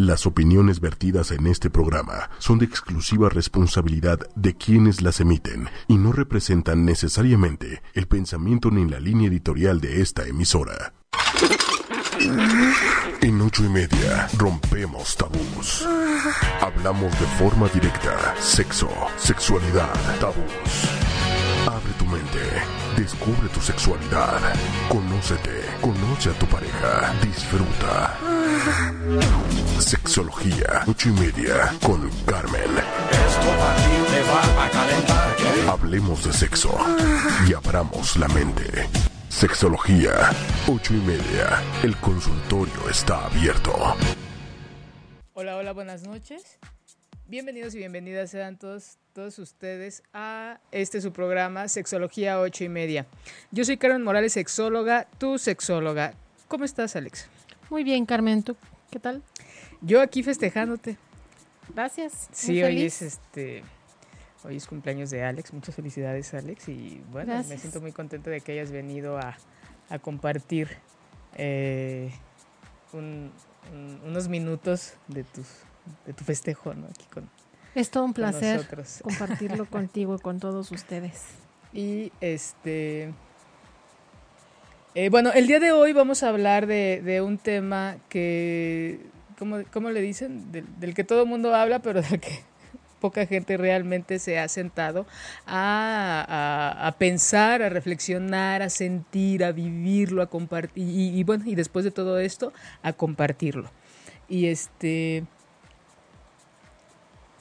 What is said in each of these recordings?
Las opiniones vertidas en este programa son de exclusiva responsabilidad de quienes las emiten y no representan necesariamente el pensamiento ni la línea editorial de esta emisora. En ocho y media rompemos tabús. Hablamos de forma directa, sexo, sexualidad, tabús. Abre tu mente, descubre tu sexualidad, conócete, conoce a tu pareja, disfruta. Sexología, ocho y media, con Carmen. Hablemos de sexo y abramos la mente. Sexología, ocho y media. El consultorio está abierto. Hola, hola, buenas noches. Bienvenidos y bienvenidas sean todos, todos ustedes a este su programa Sexología ocho y media. Yo soy Carmen Morales, sexóloga, tu sexóloga. ¿Cómo estás, Alex? Muy bien, Carmen, ¿tú qué tal? Yo aquí festejándote. Gracias. Sí, muy hoy feliz. es este hoy es cumpleaños de Alex. Muchas felicidades, Alex. Y bueno, me siento muy contenta de que hayas venido a, a compartir eh, un- un- unos minutos de tus de tu festejo, ¿no? Aquí con, Es todo un placer nosotros. compartirlo contigo y con todos ustedes. Y este. Eh, bueno, el día de hoy vamos a hablar de, un tema que. ¿cómo, le dicen? Del, que todo el mundo habla, pero del que poca gente realmente se ha sentado a, pensar, a reflexionar, a sentir, a vivirlo, a compartir. Y, bueno, y después de todo esto, a compartirlo. Y este.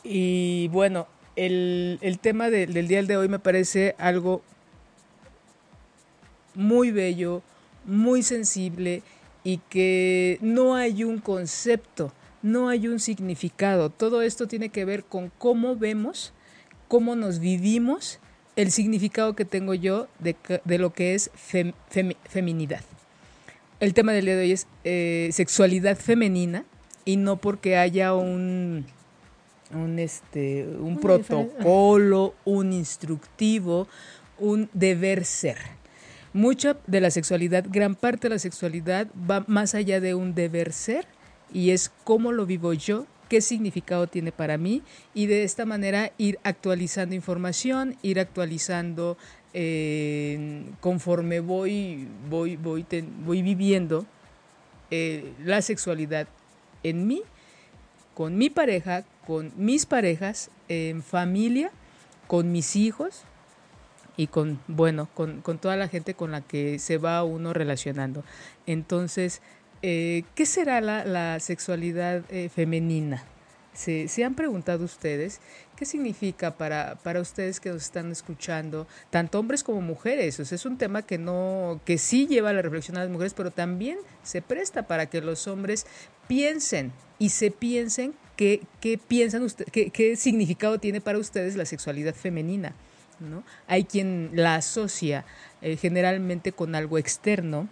Y bueno, el, el tema de- del día de hoy me parece algo muy bello, muy sensible y que no hay un concepto, no hay un significado. Todo esto tiene que ver con cómo vemos, cómo nos vivimos, el significado que tengo yo de, de lo que es fem- femi- feminidad. El tema del día de hoy es eh, sexualidad femenina y no porque haya un, un, este, un Una protocolo, un instructivo, un deber ser. Mucha de la sexualidad, gran parte de la sexualidad va más allá de un deber ser y es cómo lo vivo yo, qué significado tiene para mí y de esta manera ir actualizando información, ir actualizando eh, conforme voy, voy, voy, voy viviendo eh, la sexualidad en mí, con mi pareja, con mis parejas, en familia, con mis hijos y con, bueno, con, con toda la gente con la que se va uno relacionando. Entonces, eh, ¿qué será la, la sexualidad eh, femenina? ¿Se, se han preguntado ustedes qué significa para, para ustedes que nos están escuchando, tanto hombres como mujeres? O es un tema que no, que sí lleva a la reflexión a las mujeres, pero también se presta para que los hombres piensen y se piensen qué, qué piensan ustedes, qué, qué significado tiene para ustedes la sexualidad femenina. ¿No? Hay quien la asocia eh, generalmente con algo externo,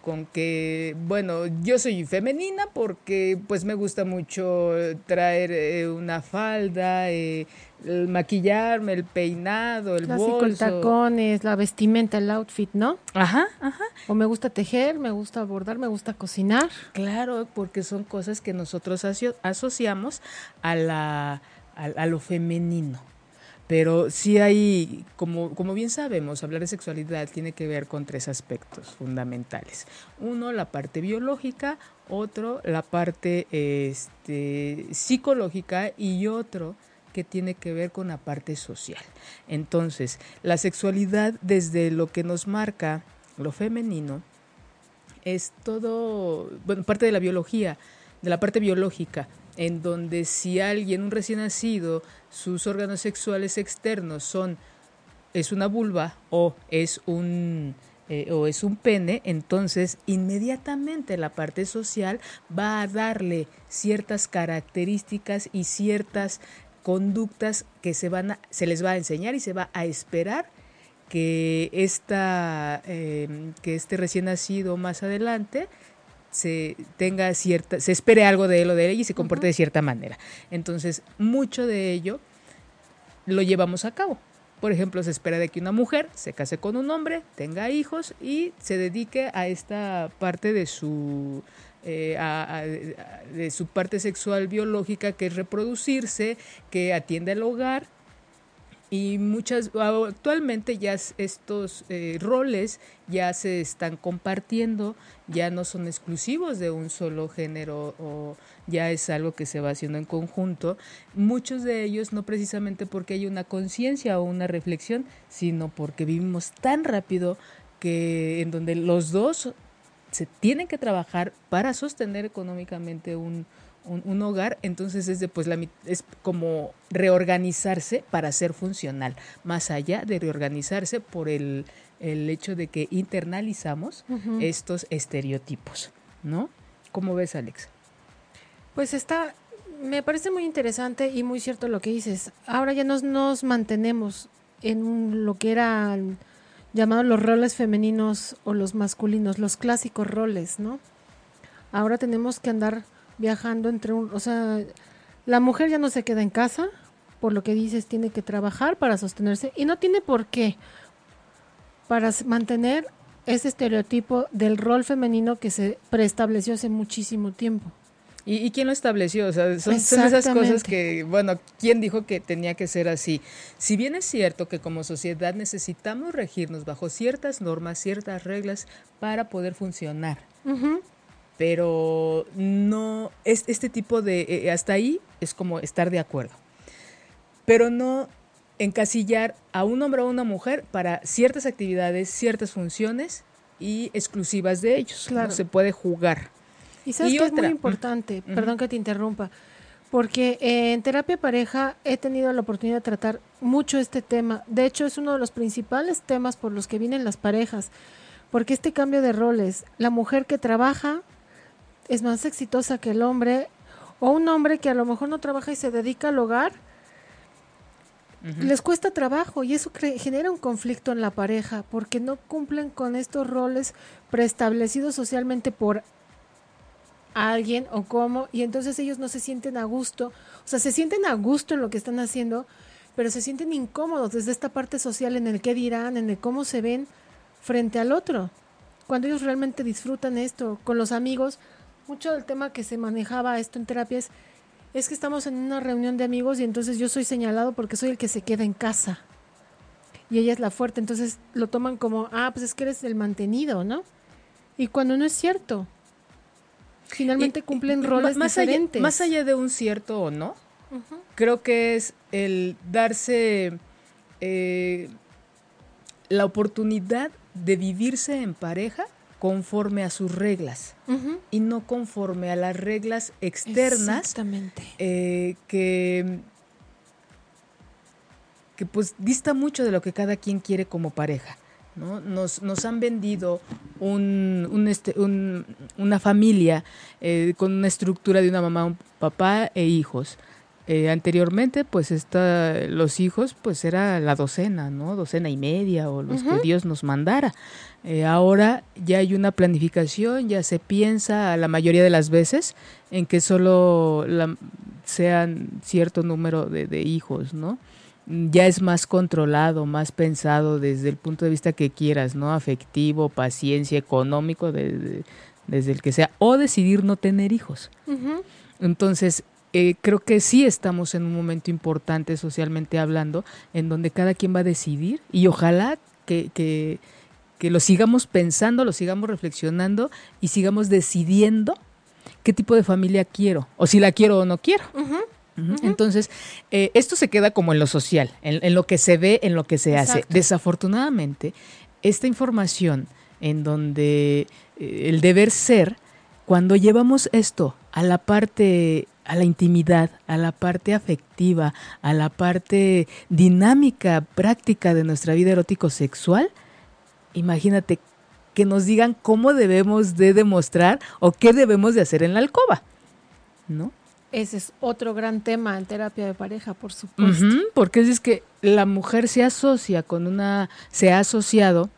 con que, bueno, yo soy femenina porque pues me gusta mucho traer eh, una falda, eh, el maquillarme, el peinado, el Clásico, el bolso. tacones, la vestimenta, el outfit, ¿no? Ajá, ajá. O me gusta tejer, me gusta bordar, me gusta cocinar. Claro, porque son cosas que nosotros aso- asociamos a, la, a, a lo femenino. Pero sí hay, como, como bien sabemos, hablar de sexualidad tiene que ver con tres aspectos fundamentales. Uno, la parte biológica, otro, la parte este, psicológica y otro que tiene que ver con la parte social. Entonces, la sexualidad desde lo que nos marca lo femenino es todo, bueno, parte de la biología, de la parte biológica, en donde si alguien, un recién nacido, sus órganos sexuales externos son, es una vulva o es un, eh, o es un pene, entonces inmediatamente la parte social va a darle ciertas características y ciertas conductas que se, van a- se les va a enseñar y se va a esperar que, esta, eh, que este recién nacido más adelante se tenga cierta, se espere algo de él o de ella y se comporte de cierta manera. Entonces, mucho de ello lo llevamos a cabo. Por ejemplo, se espera de que una mujer se case con un hombre, tenga hijos y se dedique a esta parte de su eh, a- a- de su parte sexual biológica, que es reproducirse, que atiende al hogar. Y muchas, actualmente ya es- estos eh, roles ya se están compartiendo, ya no son exclusivos de un solo género o ya es algo que se va haciendo en conjunto. Muchos de ellos no precisamente porque hay una conciencia o una reflexión, sino porque vivimos tan rápido que en donde los dos se tienen que trabajar para sostener económicamente un, un, un hogar, entonces es, de, pues, la, es como reorganizarse para ser funcional, más allá de reorganizarse por el, el hecho de que internalizamos estos estereotipos, ¿no? ¿Cómo ves, Alex? Pues está, me parece muy interesante y muy cierto lo que dices. Ahora ya nos, nos mantenemos en un- lo que eran llamados los roles femeninos o los masculinos, los clásicos roles, ¿no? Ahora tenemos que andar viajando entre un, o sea, la mujer ya no se queda en casa, por lo que dices, tiene que trabajar para sostenerse y no tiene por qué para mantener ese estereotipo del rol femenino que se preestableció hace muchísimo tiempo. ¿Y, y quién lo estableció? O sea, son, son esas cosas que, bueno, ¿quién dijo que tenía que ser así? Si bien es cierto que como sociedad necesitamos regirnos bajo ciertas normas, ciertas reglas para poder funcionar. Pero no es este tipo de eh, hasta ahí es como estar de acuerdo pero no encasillar a un hombre o a una mujer para ciertas actividades ciertas funciones y exclusivas de ellos Claro. no se puede jugar Y sabes Y que es otra. muy importante, Ujú. perdón que te interrumpa, porque eh, en terapia pareja he tenido la oportunidad de tratar mucho este tema. De hecho, es uno de los principales temas por los que vienen las parejas, porque este cambio de roles, la mujer que trabaja es más exitosa que el hombre, o un hombre que a lo mejor no trabaja y se dedica al hogar, les cuesta trabajo y eso genera un conflicto en la pareja porque no cumplen con estos roles preestablecidos socialmente por alguien o cómo y entonces ellos no se sienten a gusto, o sea, se sienten a gusto en lo que están haciendo, pero se sienten incómodos desde esta parte social en el qué dirán, en el cómo se ven frente al otro. Cuando ellos realmente disfrutan esto con los amigos, mucho del tema que se manejaba esto en terapias es que estamos en una reunión de amigos y entonces yo soy señalado porque soy el que se queda en casa. Y ella es la fuerte, entonces lo toman como, ah, pues es que eres el mantenido, ¿no? Y cuando no es cierto. Finalmente Y- cumplen y- roles más allá- diferentes. más allá de un cierto o no creo que es el darse eh, la oportunidad de vivirse en pareja conforme a sus reglas y no conforme a las reglas externas Exactamente. eh, que que pues dista mucho de lo que cada quien quiere como pareja. ¿no? Nos, nos han vendido un, un este, un- una familia eh, con una estructura de una mamá, un papá e hijos. Eh, anteriormente, pues esta, los hijos, pues era la docena, ¿no? Docena y media o los que Dios nos mandara. Eh, ahora ya hay una planificación, ya se piensa la mayoría de las veces en que solo la- sean cierto número de, de hijos, ¿no? Ya es más controlado, más pensado desde el punto de vista que quieras, ¿no? Afectivo, paciencia, económico, de- de- desde el que sea, o decidir no tener hijos. Entonces, eh, creo que sí estamos en un momento importante socialmente hablando, en donde cada quien va a decidir y ojalá que, que, que lo sigamos pensando, lo sigamos reflexionando y sigamos decidiendo qué tipo de familia quiero, o si la quiero o no quiero. Entonces, eh, esto se queda como en lo social, en, en lo que se ve, en lo que se hace. Exacto. Desafortunadamente, esta información en donde eh, el deber ser, cuando llevamos esto a la parte, a la intimidad, a la parte afectiva, a la parte dinámica, práctica de nuestra vida erótico-sexual, imagínate que nos digan cómo debemos de demostrar o qué debemos de hacer en la alcoba, ¿no? Ese es otro gran tema en terapia de pareja, por supuesto. Porque es que la mujer se asocia con una, se ha asociado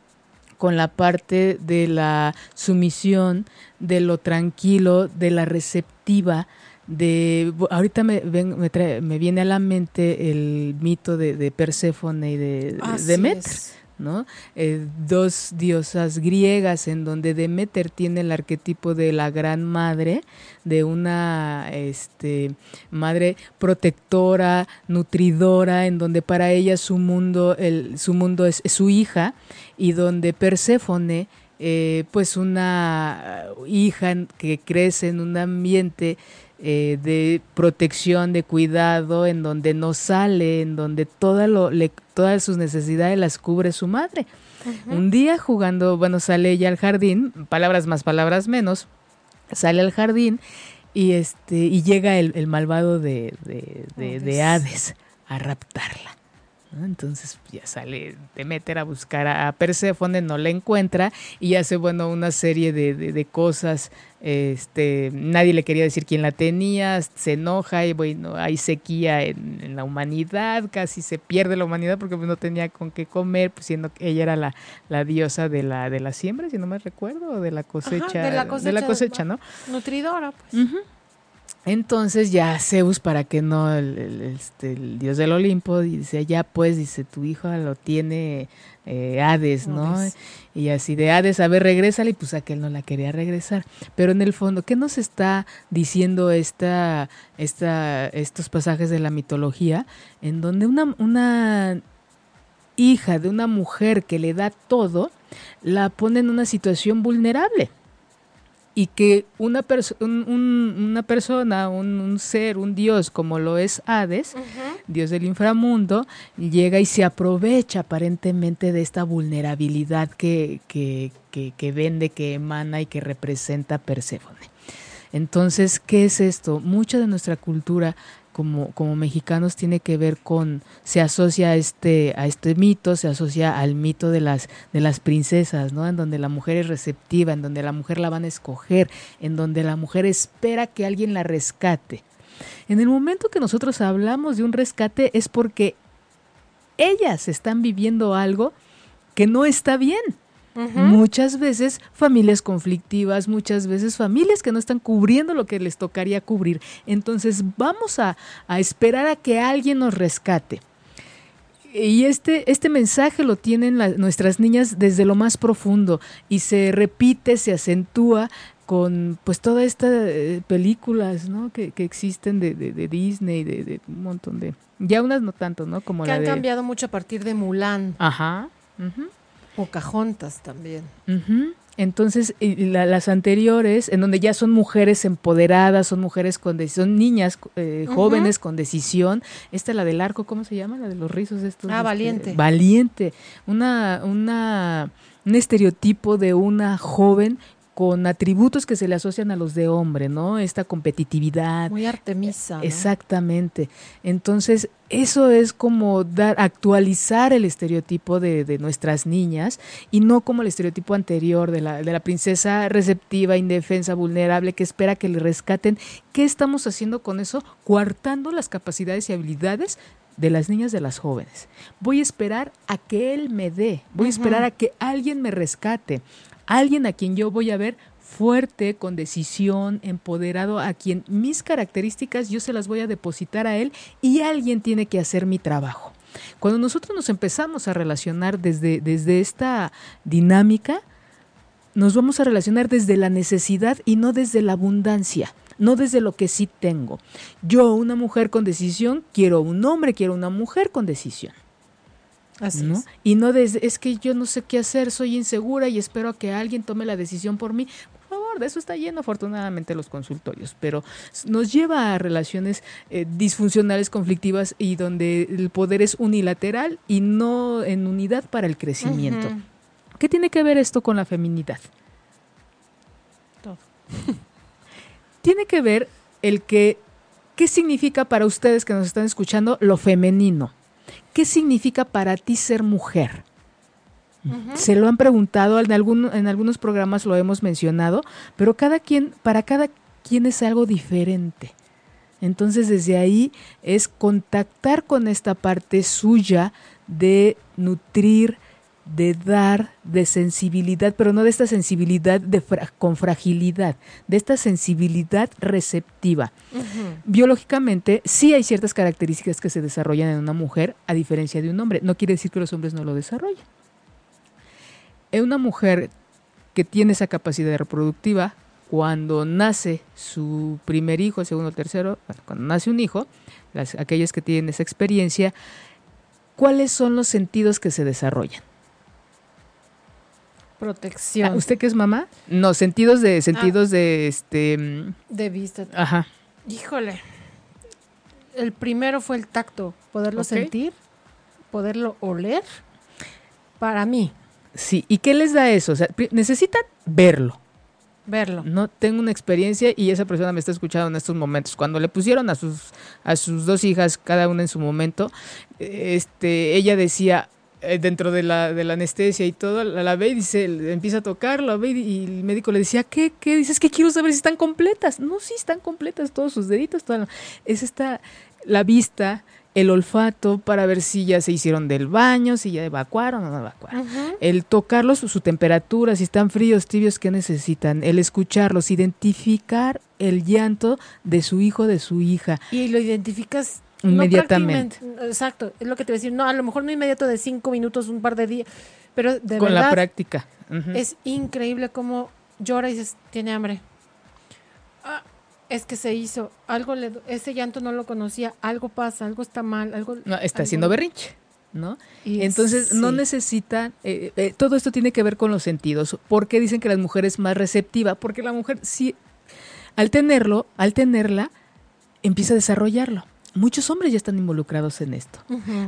con la parte de la sumisión, de lo tranquilo, de la receptiva, de ahorita me, ven- me, trae- me viene a la mente el mito de, de Perséfone y de, de Así Demeter, es. ¿no? Eh, dos diosas griegas en donde Demeter tiene el arquetipo de la gran madre, de una este, madre protectora, nutridora, en donde para ella su mundo, el, su mundo es, su hija, y donde Perséfone, eh, pues una hija que crece en un ambiente eh, de protección, de cuidado, en donde no sale, en donde toda lo, le, todas sus necesidades las cubre su madre. Un día jugando, bueno, sale ella al jardín, palabras más, palabras menos, sale al jardín y este y llega el, el malvado de, de, de, de Hades a raptarla. Entonces ya sale Demeter a buscar a, Perséfone, no la encuentra y hace bueno una serie de, de, cosas. Este, nadie le quería decir quién la tenía, se enoja y bueno, hay sequía en, la humanidad, casi se pierde la humanidad porque pues, no tenía con qué comer, pues, siendo que ella era la, la, diosa de la, de la siembra, si no me recuerdo, de la cosecha, de, la cosecha de la cosecha, ¿no? Nutridora, pues. Entonces ya Zeus, para que no, el, este, el, dios del Olimpo, dice, ya pues, dice, tu hijo lo tiene eh, Hades, ¿no? Y así de Hades, a ver, regrésale, y pues aquel no la quería regresar. Pero en el fondo, ¿qué nos está diciendo esta, esta, estos pasajes de la mitología? En donde una, una hija de una mujer que le da todo, la pone en una situación vulnerable y que una, una persona, un, ser, un dios como lo es Hades, dios del inframundo, llega y se aprovecha aparentemente de esta vulnerabilidad que, que, que, que vende, que emana y que representa Perséfone. Entonces, ¿qué es esto? Mucha de nuestra cultura como, como mexicanos tiene que ver con, se asocia a este, a este mito, se asocia al mito de las, de las princesas, ¿no? En donde la mujer es receptiva, en donde la mujer la van a escoger, en donde la mujer espera que alguien la rescate. En el momento que nosotros hablamos de un rescate es porque ellas están viviendo algo que no está bien. Muchas veces familias conflictivas, muchas veces familias que no están cubriendo lo que les tocaría cubrir. Entonces vamos a, esperar a que alguien nos rescate. Y este, este mensaje lo tienen nuestras niñas desde lo más profundo y se repite, se acentúa con pues todas estas eh, películas ¿no? que, existen de, de, Disney, de, un montón de... Ya unas no tanto, ¿no? Como que han cambiado mucho a partir de Mulan. Ajá. Pocahontas también. Entonces, las anteriores, en donde ya son mujeres empoderadas, son mujeres con decisión, son niñas eh, jóvenes con decisión. Esta es la del arco, ¿cómo se llama? La de los rizos estos. Ah, este, valiente. Valiente. Una, una, un estereotipo de una joven con atributos que se le asocian a los de hombre, ¿no? Esta competitividad. Muy artemisa. Exactamente. Entonces, eso es como dar, actualizar el estereotipo de, de, nuestras niñas y no como el estereotipo anterior de la, de la princesa receptiva, indefensa, vulnerable, que espera que le rescaten. ¿Qué estamos haciendo con eso? Coartando las capacidades y habilidades de las niñas de las jóvenes. Voy a esperar a que él me dé, voy a esperar a que alguien me rescate alguien a quien yo voy a ver fuerte, con decisión, empoderado, a quien mis características yo se las voy a depositar a él y alguien tiene que hacer mi trabajo. Cuando nosotros nos empezamos a relacionar desde, desde esta dinámica, nos vamos a relacionar desde la necesidad y no desde la abundancia, no desde lo que sí tengo. Yo, una mujer con decisión, quiero un hombre, quiero una mujer con decisión. Así ¿no? Y no desde, es que yo no sé qué hacer, soy insegura y espero a que alguien tome la decisión por mí. Por favor, de eso está lleno afortunadamente los consultorios, pero nos lleva a relaciones eh, disfuncionales, conflictivas y donde el poder es unilateral y no en unidad para el crecimiento. ¿Qué tiene que ver esto con la feminidad? Todo. tiene que ver el que, ¿qué significa para ustedes que nos están escuchando lo femenino? ¿Qué significa para ti ser mujer? Se lo han preguntado, en, en algunos programas lo hemos mencionado, pero cada quien, para cada quien es algo diferente. Entonces desde ahí es contactar con esta parte suya de nutrir, de dar, de sensibilidad, pero no de esta sensibilidad de con fragilidad, de esta sensibilidad receptiva. Biológicamente, sí hay ciertas características que se desarrollan en una mujer a diferencia de un hombre. No quiere decir que los hombres no lo desarrollen. una mujer que tiene esa capacidad reproductiva, cuando nace su primer hijo, el segundo, el tercero, cuando nace un hijo, las, aquellos que tienen esa experiencia, ¿cuáles son los sentidos que se desarrollan? Protección. Ah, ¿Usted qué es mamá? No, sentidos de sentidos de este mm, de vista. Ajá. Híjole. El primero fue el tacto, poderlo sentir, poderlo oler. Para mí, Sí, ¿y qué les da eso? O sea, necesitan verlo. verlo. No tengo una experiencia y esa persona me está escuchando en estos momentos. Cuando le pusieron a sus a sus dos hijas cada una en su momento, este ella decía dentro de la, de la anestesia y todo, la, la ve y dice, empieza a tocar, la ve y, el médico le decía, ¿qué? ¿Qué? Dices que quiero saber si están completas. No, sí están completas todos sus deditos. Toda la- es esta, la vista, el olfato para ver si ya se hicieron del baño, si ya evacuaron o no evacuaron el tocarlos, su, su temperatura, si están fríos, tibios, qué necesitan, el escucharlos, identificar el llanto de su hijo, de su hija. Y lo identificas Inmediatamente. prácticamente- Exacto, es lo que te voy a decir. No, a lo mejor no inmediato de cinco minutos, un par de días, pero de con la práctica. Es increíble cómo llora y dices, tiene hambre. Ah, es que se hizo, algo le, ese llanto no lo conocía, algo pasa, algo está mal, algo... No, está algo- haciendo berrinche, ¿no? y Entonces, no sí. necesitan, eh, eh, todo esto tiene que ver con los sentidos. ¿Por qué dicen que la mujer es más receptiva? Porque la mujer, sí, al tenerlo, al tenerla, empieza a desarrollarlo. Muchos hombres ya están involucrados en esto.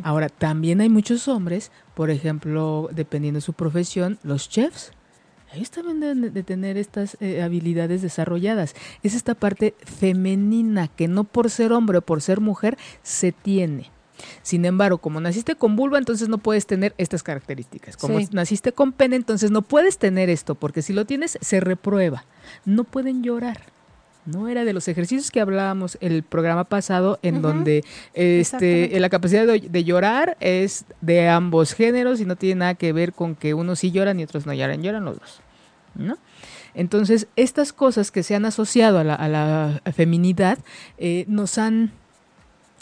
Ahora, también hay muchos hombres, por ejemplo, dependiendo de su profesión, los chefs. Ellos también deben de- de tener estas eh, habilidades desarrolladas. Es esta parte femenina que no por ser hombre o por ser mujer se tiene. Sin embargo, como naciste con vulva, entonces no puedes tener estas características. Como Sí. naciste con pene, entonces no puedes tener esto, porque si lo tienes, se reprueba. No pueden llorar. No era de los ejercicios que hablábamos el programa pasado, en donde este, la capacidad de, de llorar es de ambos géneros y no tiene nada que ver con que unos sí lloran y otros no lloran, lloran los dos. ¿no? Entonces, estas cosas que se han asociado a la, a la feminidad eh, nos han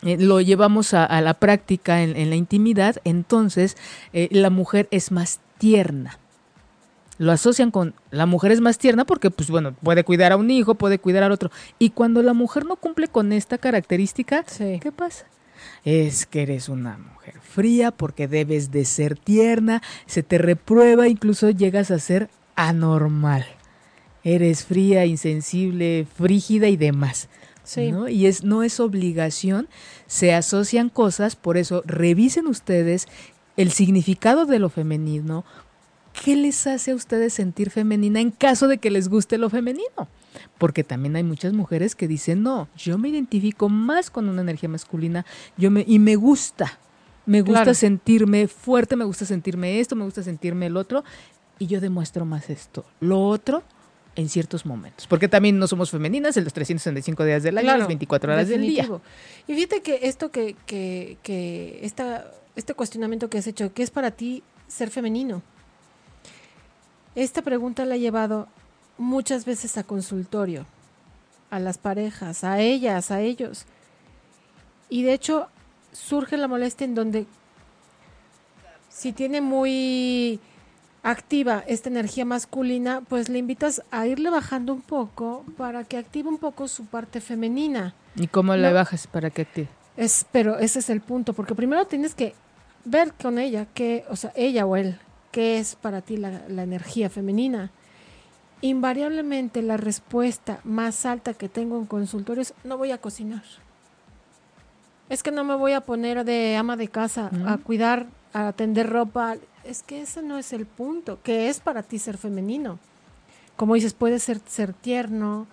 eh, lo llevamos a, a la práctica en, en la intimidad, entonces eh, la mujer es más tierna. Lo asocian con la mujer es más tierna porque, pues bueno, puede cuidar a un hijo, puede cuidar al otro. Y cuando la mujer no cumple con esta característica, Sí. ¿qué pasa? Es que eres una mujer fría porque debes de ser tierna, se te reprueba, incluso llegas a ser anormal. Eres fría, insensible, frígida y demás. Sí. ¿no? Y es, no es obligación, se asocian cosas, por eso revisen ustedes el significado de lo femenino, qué les hace a ustedes sentir femenina en caso de que les guste lo femenino. Porque también hay muchas mujeres que dicen, no, yo me identifico más con una energía masculina yo me, y me gusta. Me gusta Claro. sentirme fuerte, me gusta sentirme esto, me gusta sentirme el otro, y yo demuestro más esto. Lo otro, en ciertos momentos. Porque también no somos femeninas en los 365 días del año, Claro, las 24 horas del día. Y fíjate que esto que, que, que esta, este cuestionamiento que has hecho, ¿qué es para ti ser femenino? Esta pregunta la he llevado muchas veces a consultorio, a las parejas, a ellas, a ellos. Y de hecho surge la molestia en donde si tiene muy activa esta energía masculina, pues le invitas a irle bajando un poco para que active un poco su parte femenina. ¿Y cómo la No. bajas para que active? Es, pero ese es el punto, porque primero tienes que ver con ella, que, o sea, ella o él, qué es para ti la, la energía femenina. Invariablemente la respuesta más alta que tengo en consultorio es no voy a cocinar. Es que no me voy a poner de ama de casa a cuidar, a atender ropa. Es que ese no es el punto. ¿Qué es para ti ser femenino? Como dices, puede ser ser tierno,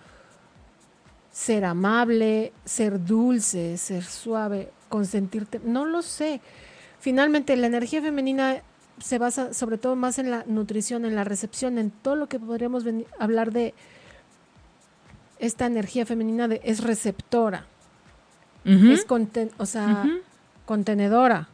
ser amable, ser dulce, ser suave, consentirte. No lo sé. Finalmente, la energía femenina se basa sobre todo más en la nutrición, en la recepción, en todo lo que podríamos hablar de esta energía femenina de, es receptora, es conten- o sea, contenedora.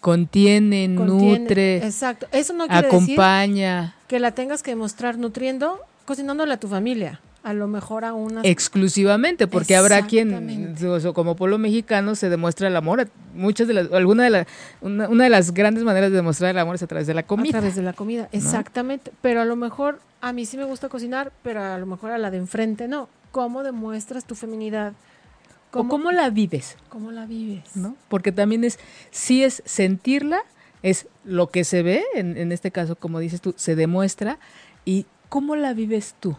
Contiene, contiene- nutre, Exacto. Eso no quiere decir acompaña. que la tengas que demostrar nutriendo, cocinándole a tu familia. A lo mejor a una exclusivamente porque habrá quien como pueblo mexicano se demuestra el amor. Muchas de las alguna de las una, de las grandes maneras de demostrar el amor es a través de la comida. A través de la comida exactamente. Pero a lo mejor a mí sí me gusta cocinar pero a lo mejor a la de enfrente no. Cómo demuestras tu feminidad ¿Cómo, o cómo la vives cómo la vives no porque también es sí es sentirla es lo que se ve en, en este caso como dices tú se demuestra. Y cómo la vives tú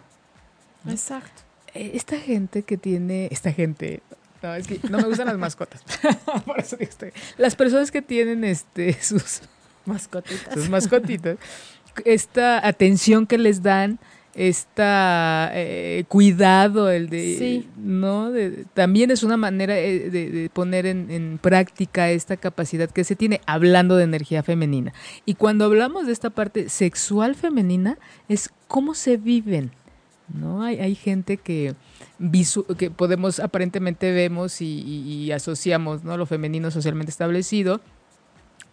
Exacto. Eh, esta gente que tiene, esta gente, no, es que no me gustan las mascotas. Por eso digo estoy. Las personas que tienen este sus mascotitas. Sus mascotitas. Esta atención que les dan, esta eh, cuidado, el de, sí. ¿no? también es una manera eh, de, poner en, en, práctica esta capacidad que se tiene, hablando de energía femenina. Y cuando hablamos de esta parte sexual femenina, es cómo se viven ¿no? Hay, hay gente que, que podemos, aparentemente vemos y, asociamos, ¿no? Lo femenino socialmente establecido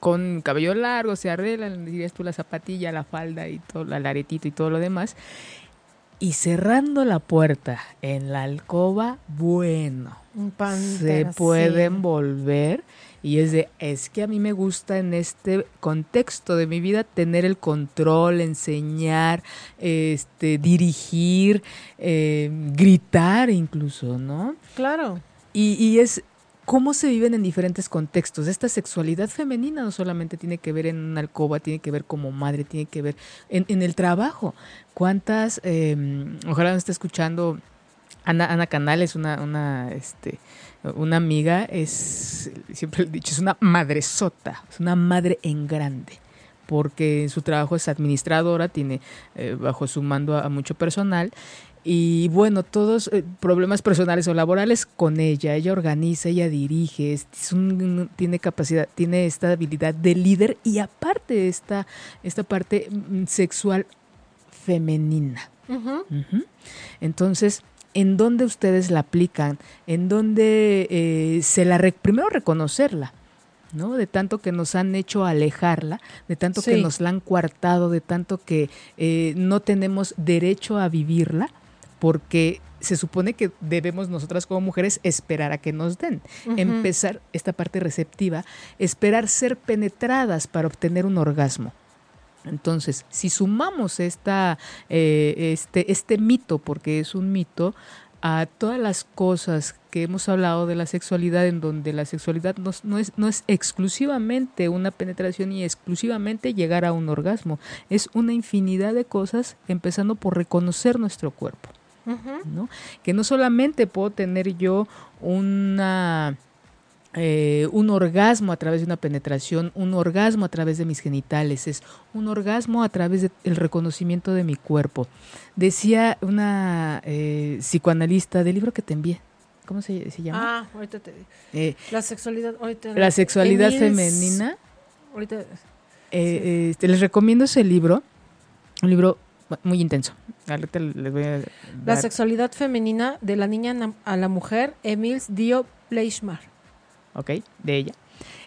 con cabello largo, se arreglan, dirías tú, la zapatilla, la falda y todo, el aretito y todo lo demás. Y cerrando la puerta en la alcoba, bueno, se pueden volver y es de, es que a mí me gusta en este contexto de mi vida tener el control, enseñar, este, dirigir, eh, gritar incluso, ¿no? Claro. Y, y es cómo se viven en diferentes contextos. Esta sexualidad femenina no solamente tiene que ver en una alcoba, tiene que ver como madre, tiene que ver en, en el trabajo. ¿Cuántas, eh, ojalá nos esté escuchando Ana, Ana Canales, una, una, este, una amiga, es, siempre he dicho, es una madresota, es una madre en grande porque su trabajo es administradora, tiene eh, bajo su mando a, mucho personal y bueno, todos eh, problemas personales o laborales con ella, ella organiza, ella dirige, es tiene capacidad, tiene esta habilidad de líder y aparte esta, esta parte mm, sexual femenina. Entonces, en dónde ustedes la aplican, en dónde eh, se la... primero reconocerla, ¿no? De tanto que nos han hecho alejarla, de tanto que nos la han coartado, de tanto que eh, no tenemos derecho a vivirla, porque se supone que debemos nosotras como mujeres esperar a que nos den, empezar esta parte receptiva, esperar ser penetradas para obtener un orgasmo. Entonces, si sumamos esta, eh, este, este mito, porque es un mito, a todas las cosas que hemos hablado de la sexualidad, en donde la sexualidad no, es, no es exclusivamente una penetración y exclusivamente llegar a un orgasmo, es una infinidad de cosas, empezando por reconocer nuestro cuerpo. ¿no? Que no solamente puedo tener yo una eh, un orgasmo a través de una penetración, un orgasmo a través de mis genitales, es un orgasmo a través del reconocimiento de mi cuerpo. Decía una eh, psicoanalista del libro que te envié, ¿cómo se, llama? Ah, ahorita te eh, La sexualidad, La sexualidad femenina. Ahorita. Este, les recomiendo ese libro, un libro muy intenso. Ahorita les voy a La sexualidad femenina de la niña a la mujer, Emils Dio Fleischmann. ¿Ok? De ella.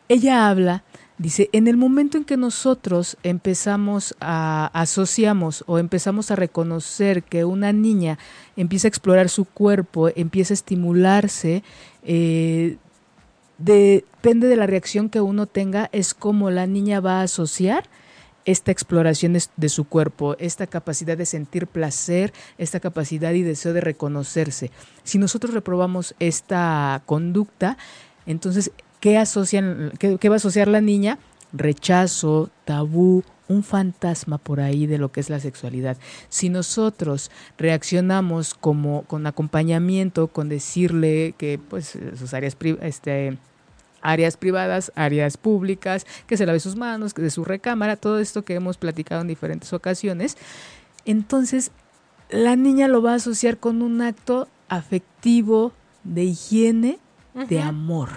Ella habla, dice, en el momento en que nosotros empezamos a asociamos o empezamos a reconocer que una niña empieza a explorar su cuerpo, empieza a estimularse, eh, depende de la reacción que uno tenga, es como la niña va a asociar esta exploración de, su cuerpo, esta capacidad de sentir placer, esta capacidad y deseo de reconocerse. Si nosotros reprobamos esta conducta, entonces, ¿qué, qué, va a asociar la niña? Rechazo, tabú, un fantasma por ahí de lo que es la sexualidad. Si nosotros reaccionamos como con acompañamiento, con decirle que pues sus áreas este, áreas privadas, áreas públicas, que se lave sus manos, que de su recámara, todo esto que hemos platicado en diferentes ocasiones, entonces la niña lo va a asociar con un acto afectivo de higiene de amor.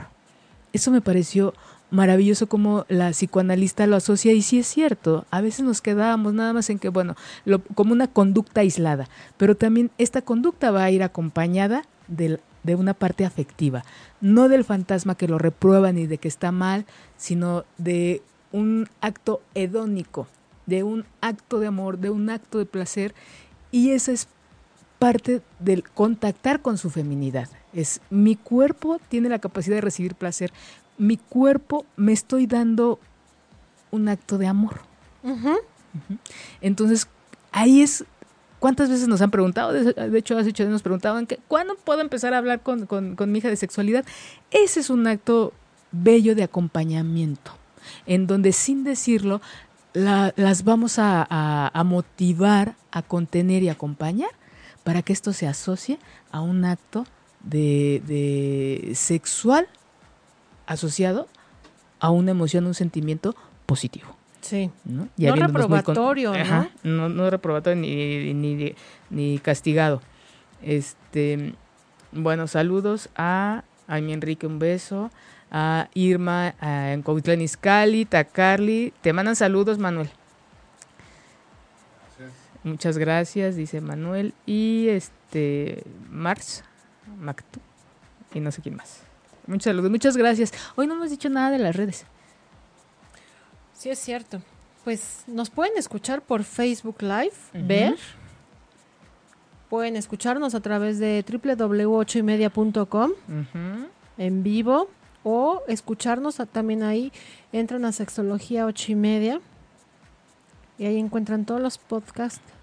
Eso me pareció maravilloso como la psicoanalista lo asocia y sí es cierto, a veces nos quedábamos nada más en que, bueno, lo, como una conducta aislada, pero también esta conducta va a ir acompañada de, de una parte afectiva, no del fantasma que lo reprueba ni de que está mal, sino de un acto hedónico, de un acto de amor, de un acto de placer y esa es parte del contactar con su feminidad. Es mi cuerpo tiene la capacidad de recibir placer. Mi cuerpo me estoy dando un acto de amor. Entonces, ahí es ¿Cuántas veces nos han preguntado? De, hecho, hace ocho días nos preguntaban que, ¿cuándo puedo empezar a hablar con, mi hija de sexualidad? Ese es un acto bello de acompañamiento, en donde sin decirlo, las vamos a, motivar, a contener y acompañar para que esto se asocie a un acto de, sexual asociado a una emoción, un sentimiento positivo. Sí. ¿no? reprobatorio, ¿no? ¿no? reprobatorio ni, ni, castigado. Este, bueno, saludos a, a mi Enrique, un beso. A Irma a, en Cuauhtlán Izcalli, a Carly. Te mandan saludos, Manuel. Muchas gracias, dice Manuel. Y este, Mars, Mactu. Y no sé quién más. Muchas saludos, muchas gracias. Hoy no hemos dicho nada de las redes. Sí, es cierto. Pues nos pueden escuchar por Facebook Live, ver. Pueden escucharnos a través de www.ochoymedia.com en vivo o escucharnos también ahí. Entran a Sexología 8 y media y ahí encuentran todos los podcasts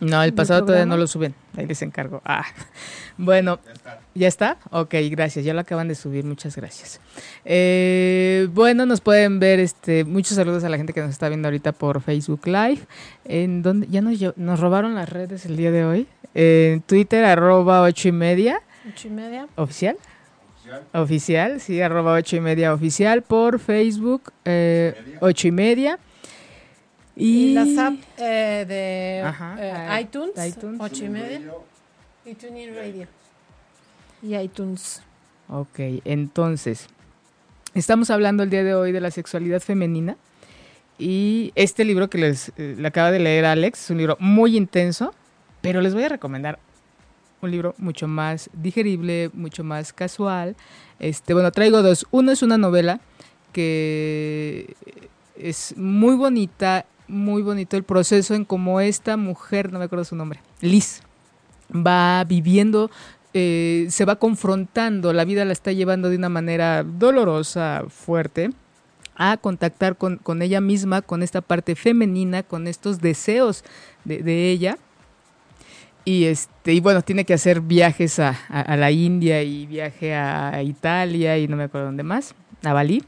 no, el pasado todavía no lo suben. Ahí les encargo. Ah, bueno. ¿Ya está? ¿Ya está? Ok, gracias. Ya lo acaban de subir. Muchas gracias. Eh, bueno, nos pueden ver. este Muchos saludos a la gente que nos está viendo ahorita por Facebook Live. En donde ya nos, nos robaron las redes el día de hoy. En Twitter, arroba ocho y media. Ocho y media. Oficial. Oficial, sí, arroba ocho y media oficial. Por Facebook, eh, ocho y media. Y, las apps eh, de eh, iTunes, iTunes, 8 y media. Y TuneIn Radio. Y iTunes. Ok, entonces, estamos hablando el día de hoy de la sexualidad femenina. Y este libro que les eh, le acaba de leer Alex es un libro muy intenso, pero les voy a recomendar un libro mucho más digerible, mucho más casual. Este, bueno, traigo dos. Uno es una novela que es muy bonita muy bonito el proceso en cómo esta mujer, no me acuerdo su nombre, Liz, va viviendo, eh, se va confrontando, la vida la está llevando de una manera dolorosa, fuerte, a contactar con, ella misma, con esta parte femenina, con estos deseos de, ella. Y, este, y bueno, tiene que hacer viajes a, a, la India y viaje a Italia y no me acuerdo dónde más, a Bali,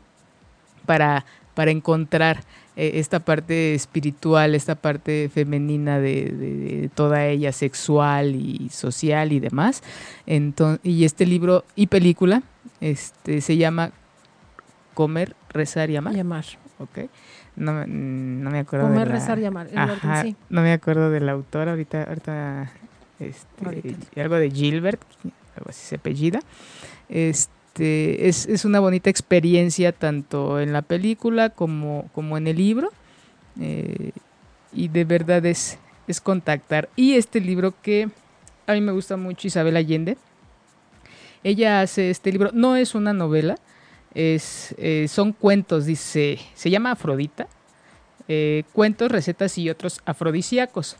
para, para encontrar eh, esta parte espiritual, esta parte femenina de, toda ella, sexual y social y demás. y este libro y película este, se llama Comer, Rezar y Amar. Y amar. Ok. No, me acuerdo. Comer, rezar y amar. No me acuerdo del autor ahorita. ahorita, este, algo de Gilbert, algo así se apellida. Este, este, es, una bonita experiencia tanto en la película como, como en el libro. Eh, y de verdad es, es contactar. Y este libro que a mí me gusta mucho, Isabel Allende. Ella hace este libro, no es una novela, es, eh, son cuentos, dice, se llama Afrodita, eh, cuentos, recetas y otros afrodisíacos.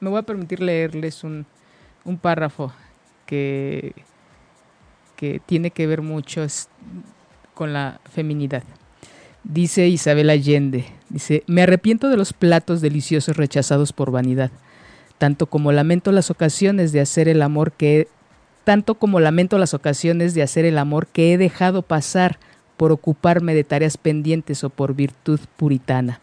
Me voy a permitir leerles un, un párrafo que, que tiene que ver mucho con la feminidad. Dice Isabel Allende, dice, me arrepiento de los platos deliciosos rechazados por vanidad, tanto como lamento las ocasiones de hacer el amor que tanto como lamento las ocasiones de hacer el amor que he dejado pasar por ocuparme de tareas pendientes o por virtud puritana,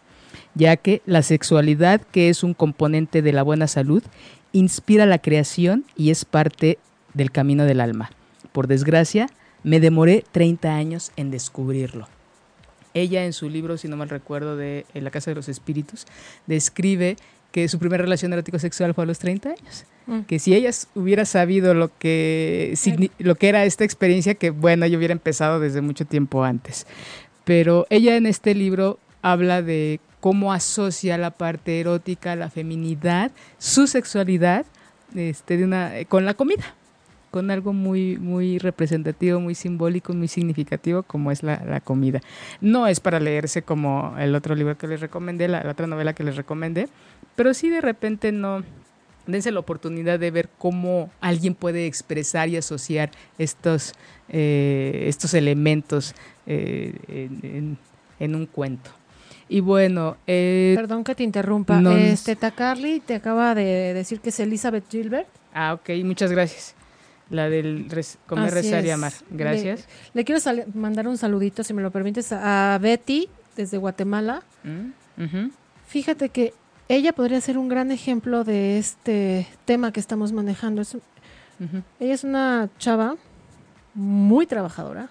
ya que la sexualidad, que es un componente de la buena salud, inspira la creación y es parte del camino del alma. Por desgracia, me demoré 30 años en descubrirlo. Ella en su libro, si no mal recuerdo, de en La Casa de los Espíritus, describe que su primera relación erótico-sexual fue a los 30 años. Mm. Que si ella hubiera sabido lo que, lo que era esta experiencia, que bueno, yo hubiera empezado desde mucho tiempo antes. Pero ella en este libro habla de cómo asocia la parte erótica, la feminidad, su sexualidad, este, de una, con la comida con algo muy, muy representativo, muy simbólico, muy significativo como es la, comida. No es para leerse como el otro libro que les recomendé, la, otra novela que les recomendé, pero sí de repente no, dense la oportunidad de ver cómo alguien puede expresar y asociar estos, eh, estos elementos eh, en, en, un cuento. Y bueno, eh, perdón que te interrumpa. este Tacarly te acaba de decir que es Elizabeth Gilbert. Ah, ok, muchas gracias. La del comer, rezar y amar. Gracias. Le, quiero mandar un saludito, si me lo permites, a Betty desde Guatemala. Mm, Fíjate que ella podría ser un gran ejemplo de este tema que estamos manejando. Ella es una chava muy trabajadora.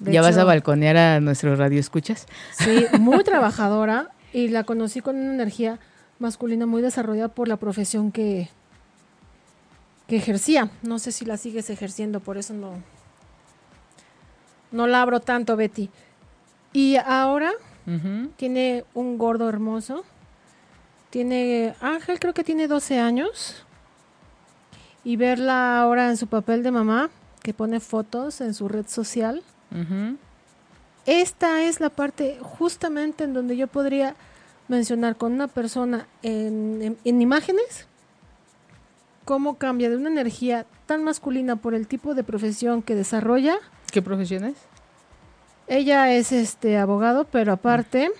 ¿Ya vas a balconear a nuestro radio escuchas? Sí, muy trabajadora y la conocí con una energía masculina muy desarrollada por la profesión que, que ejercía. No sé si la sigues ejerciendo, por eso no, no la abro tanto, Betty. Y ahora tiene un gordo hermoso. Tiene, Ángel creo que tiene 12 años. Y verla ahora en su papel de mamá, que pone fotos en su red social. Esta es la parte justamente en donde yo podría mencionar con una persona en, en imágenes cómo cambia de una energía tan masculina por el tipo de profesión que desarrolla. ¿Qué profesión es? Ella es este abogado, pero aparte,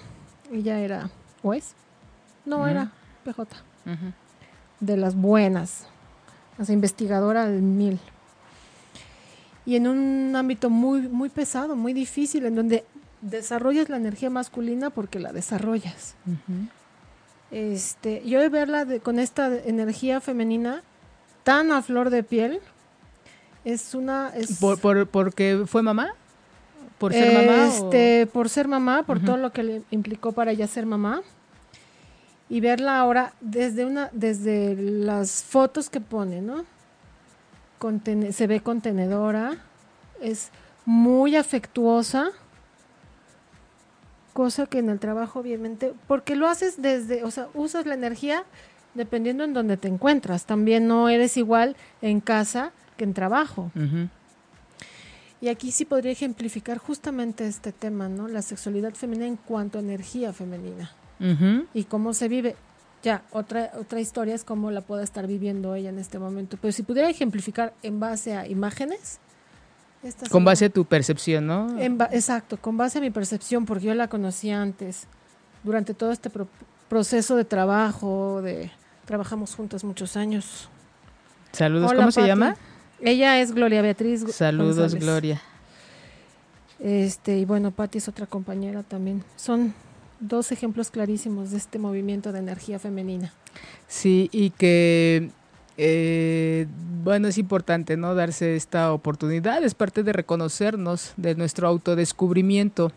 ella era juez. No, era PJ. De las buenas. Las investigadora del mil. Y en un ámbito muy, muy pesado, muy difícil, en donde desarrollas la energía masculina porque la desarrollas. Este, yo de verla con esta energía femenina tan a flor de piel, es una... Es, ¿Por, por, porque fue mamá? ¿Por ser mamá? Este, Por ser mamá, por todo lo que le implicó para ella ser mamá. Y verla ahora desde una, desde las fotos que pone, ¿no? se ve contenedora, es muy afectuosa, cosa que en el trabajo obviamente, porque lo haces desde, o sea, usas la energía dependiendo en donde te encuentras. También no eres igual en casa que en trabajo. Y aquí sí podría ejemplificar justamente este tema, ¿no? La sexualidad femenina en cuanto a energía femenina. Y cómo se vive. Ya, otra, otra historia es cómo la puede estar viviendo ella en este momento. Pero si pudiera ejemplificar en base a imágenes. Con base a tu percepción, ¿no? exacto, con base a mi percepción, porque yo la conocí antes, durante todo este proceso de trabajo, de trabajamos juntas muchos años. Saludos, ¿cómo se llama? Ella es Gloria Beatriz. Saludos, Gloria. Este, y bueno, Patti es otra compañera también. Son dos ejemplos clarísimos de este movimiento de energía femenina. Sí, y que, eh, bueno, es importante, ¿no? Darse esta oportunidad, es parte de reconocernos de nuestro autodescubrimiento,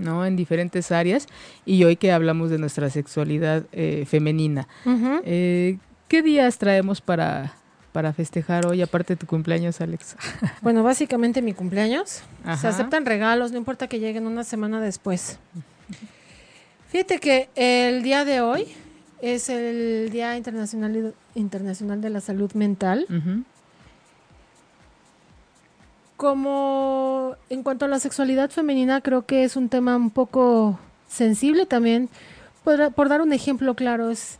¿no? En diferentes áreas, y hoy que hablamos de nuestra sexualidad eh, femenina. Eh, ¿Qué días traemos para, para festejar hoy, aparte de tu cumpleaños, Alex? Bueno, básicamente mi cumpleaños. Se aceptan regalos, no importa que lleguen una semana después. Fíjate que el día de hoy es el Día Internacional, Internacional de la Salud Mental. Como en cuanto a la sexualidad femenina, creo que es un tema un poco sensible también. Por, por dar un ejemplo claro, es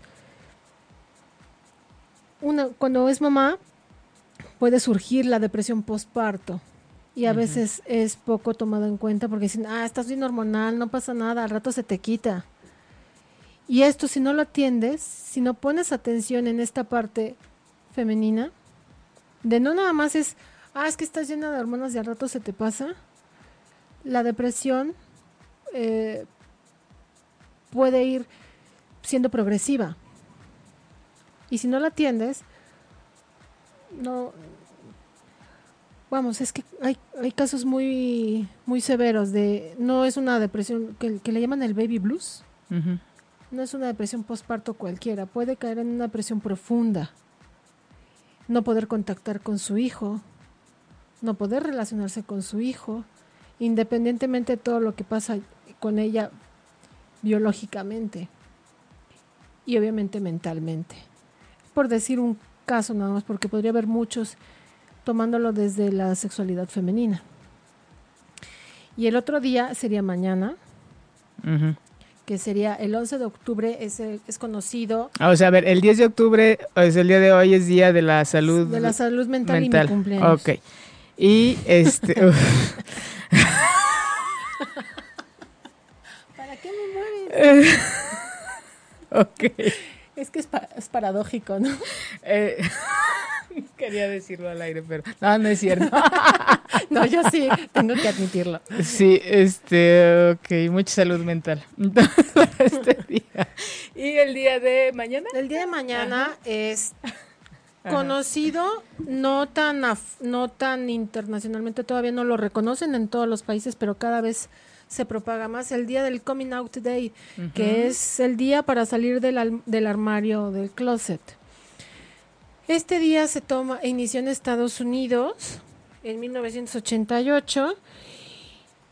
una, cuando es mamá puede surgir la depresión postparto y a veces es poco tomado en cuenta porque dicen, ah, estás bien hormonal, no pasa nada, al rato se te quita. Y esto si no lo atiendes, si no pones atención en esta parte femenina, de no nada más es, ah, es que estás llena de hormonas y al rato se te pasa, la depresión eh, puede ir siendo progresiva. Y si no la atiendes, no. Vamos, es que hay, hay casos muy, muy severos de. No es una depresión que, que le llaman el baby blues. No es una depresión postparto cualquiera. Puede caer en una depresión profunda. No poder contactar con su hijo. No poder relacionarse con su hijo. Independientemente de todo lo que pasa con ella biológicamente. Y obviamente mentalmente por decir un caso nada más, porque podría haber muchos tomándolo desde la sexualidad femenina. Y el otro día sería mañana, que sería el 11 de octubre, es, es conocido Ah, o sea, a ver, el 10 de octubre, es el día de hoy, es Día de la Salud de la salud mental, mental. y mi cumpleaños. Ok. Y este... ¿Para qué me mueres? ok. Es que es, pa- es paradójico, ¿no? Eh, quería decirlo al aire, pero... No, no es cierto. No, yo sí, tengo que admitirlo. Sí, este, ok, mucha salud mental. Este día. ¿Y el día de mañana? El día de mañana es conocido, no tan, af- no tan internacionalmente, todavía no lo reconocen en todos los países, pero cada vez se propaga más. El día del Coming Out Day, que es el día para salir del, del armario, del closet. Este día se toma, inició en Estados Unidos en 1988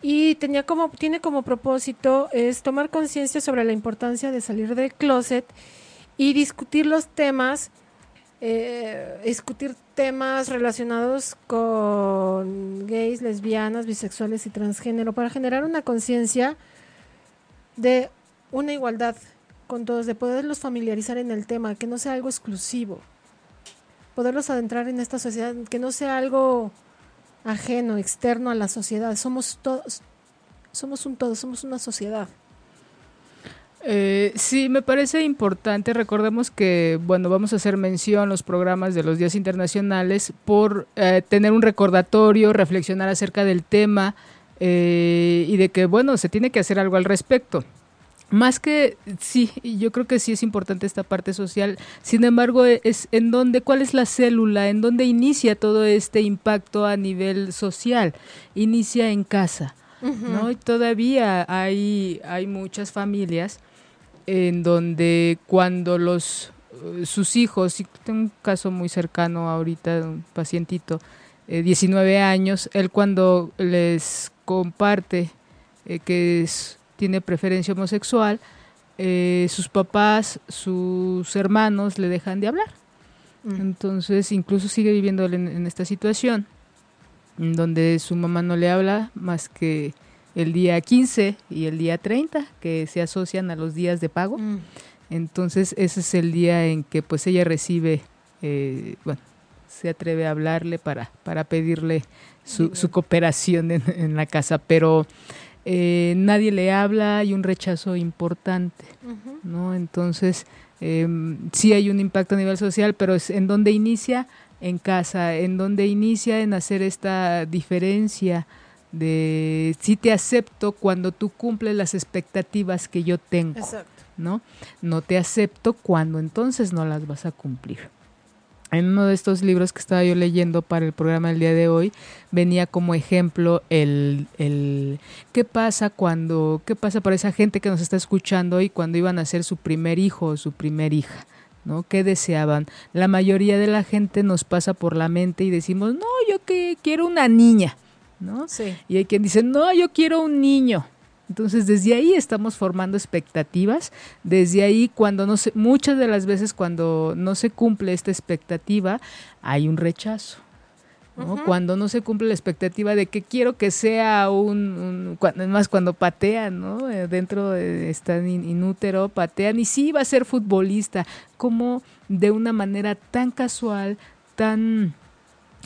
y tenía como, tiene como propósito es tomar conciencia sobre la importancia de salir del closet y discutir los temas, eh, discutir temas relacionados con gays, lesbianas, bisexuales y transgénero para generar una conciencia de una igualdad con todos, de poderlos familiarizar en el tema, que no sea algo exclusivo, poderlos adentrar en esta sociedad, que no sea algo ajeno, externo a la sociedad. Somos todos, somos un todo, somos una sociedad. Eh, sí, me parece importante. Recordemos que, bueno, vamos a hacer mención los programas de los días internacionales por eh, tener un recordatorio, reflexionar acerca del tema eh, y de que, bueno, se tiene que hacer algo al respecto. Más que sí, yo creo que sí es importante esta parte social. Sin embargo, es en dónde, cuál es la célula, en dónde inicia todo este impacto a nivel social. Inicia en casa. ¿no? Y todavía hay, hay muchas familias en donde cuando los eh, sus hijos, y tengo un caso muy cercano ahorita, un pacientito, eh, 19 años, él cuando les comparte eh, que es- tiene preferencia homosexual, eh, sus papás, sus hermanos le dejan de hablar. Mm. Entonces, incluso sigue viviendo en, en esta situación, en donde su mamá no le habla más que el día 15 y el día 30, que se asocian a los días de pago. Mm. Entonces, ese es el día en que pues ella recibe, eh, bueno, se atreve a hablarle para, para pedirle su, su cooperación en, en la casa, pero eh, nadie le habla, hay un rechazo importante. ¿no? Entonces, eh, sí hay un impacto a nivel social, pero es en donde inicia en casa, en donde inicia en hacer esta diferencia de si te acepto cuando tú cumples las expectativas que yo tengo, Exacto. ¿no? No te acepto cuando entonces no las vas a cumplir. En uno de estos libros que estaba yo leyendo para el programa del día de hoy, venía como ejemplo el, el qué pasa cuando, qué pasa para esa gente que nos está escuchando y cuando iban a ser su primer hijo o su primer hija, ¿no? ¿Qué deseaban? La mayoría de la gente nos pasa por la mente y decimos, no, yo que quiero una niña, ¿no? Sí. Y hay quien dice, no, yo quiero un niño. Entonces, desde ahí estamos formando expectativas. Desde ahí, cuando no se, muchas de las veces cuando no se cumple esta expectativa, hay un rechazo. Cuando no se cumple la expectativa de que quiero que sea un, un cuando, más cuando patean, ¿no? Eh, Dentro de, están in- inútero, patean y sí va a ser futbolista, como de una manera tan casual, tan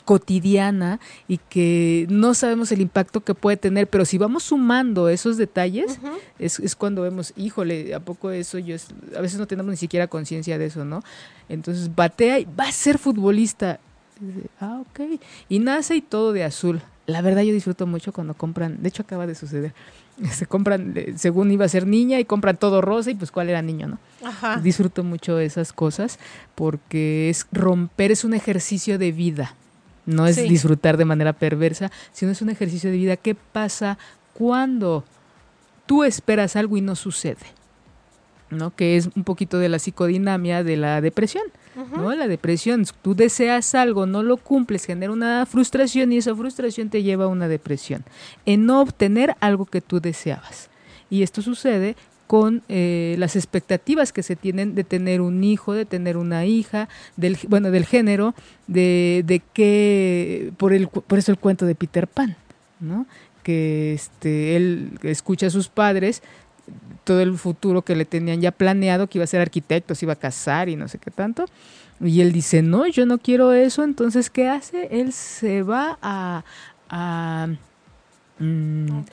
cotidiana y que no sabemos el impacto que puede tener, pero si vamos sumando esos detalles, es, es cuando vemos, híjole, ¿a poco eso yo? es- a veces no tenemos ni siquiera conciencia de eso, ¿no? Entonces batea y va a ser futbolista. Ah, ok. Y nace y todo de azul. La verdad yo disfruto mucho cuando compran, de hecho acaba de suceder, se compran, eh, según iba a ser niña y compran todo rosa y pues cuál era niño, ¿no? Ajá. Disfruto mucho esas cosas porque es romper, es un ejercicio de vida. No es Sí. disfrutar de manera perversa, sino es un ejercicio de vida. ¿Qué pasa cuando tú esperas algo y no sucede? ¿No? Que es un poquito de la psicodinamia de la depresión. ¿no? La depresión, tú deseas algo, no lo cumples, genera una frustración y esa frustración te lleva a una depresión, en no obtener algo que tú deseabas. Y esto sucede con eh, las expectativas que se tienen de tener un hijo, de tener una hija, del, bueno, del género, de, de que, por, el, por eso el cuento de Peter Pan, ¿no? que este, él escucha a sus padres todo el futuro que le tenían ya planeado, que iba a ser arquitecto, se iba a casar y no sé qué tanto. Y él dice, no, yo no quiero eso, entonces, ¿qué hace? Él se va a, mm,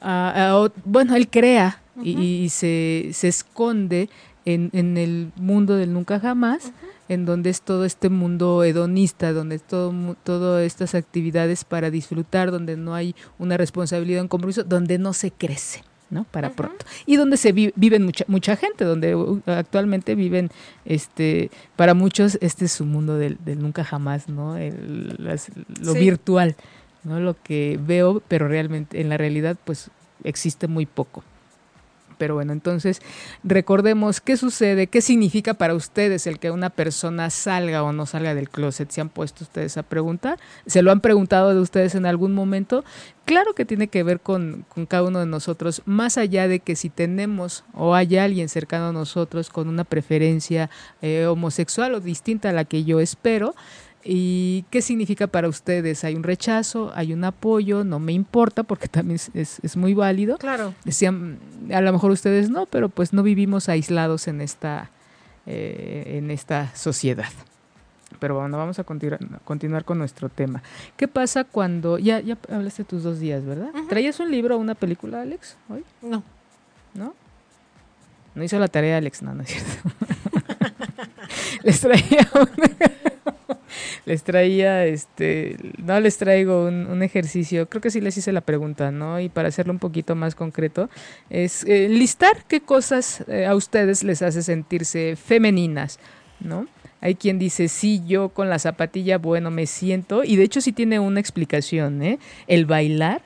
a- a- bueno, él crea y, y se, se esconde en, en el mundo del nunca jamás, en donde es todo este mundo hedonista, donde es todo todas estas actividades para disfrutar, donde no hay una responsabilidad, un compromiso, donde no se crece. ¿no? Para pronto. Y donde se vi- viven mucha, mucha gente, donde uh, actualmente viven, este, para muchos, este es su mundo del, del nunca jamás, ¿no? El- las- lo Sí. virtual, ¿no? Lo que veo, pero realmente, en la realidad, pues existe muy poco. Pero bueno, entonces recordemos qué sucede, qué significa para ustedes el que una persona salga o no salga del closet. ¿Se han puesto ustedes a preguntar? ¿Se lo han preguntado de ustedes en algún momento? Claro que tiene que ver con, con cada uno de nosotros, más allá de que si tenemos o hay alguien cercano a nosotros con una preferencia eh, homosexual o distinta a la que yo espero, ¿Y qué significa para ustedes? ¿Hay un rechazo? ¿Hay un apoyo? No me importa porque también es, es- es muy válido. Claro. Decían, a lo mejor ustedes no, pero pues no vivimos aislados en esta, eh, en esta sociedad. Pero bueno, vamos a continuar, continuar con nuestro tema. ¿Qué pasa cuando... Ya, ya hablaste tus dos días, ¿verdad? ¿Traías un libro o una película, Alex, hoy? No. ¿No? No hizo la tarea, Alex, no, no es cierto. les traía un- les traía, este, no les traigo un, ejercicio, creo que sí les hice la pregunta, ¿no? Y para hacerlo un poquito más concreto, es eh, listar qué cosas eh, a ustedes les hace sentirse femeninas, ¿no? Hay quien dice, sí, yo con la zapatilla, bueno, me siento, y de hecho sí tiene una explicación, ¿eh? El bailar.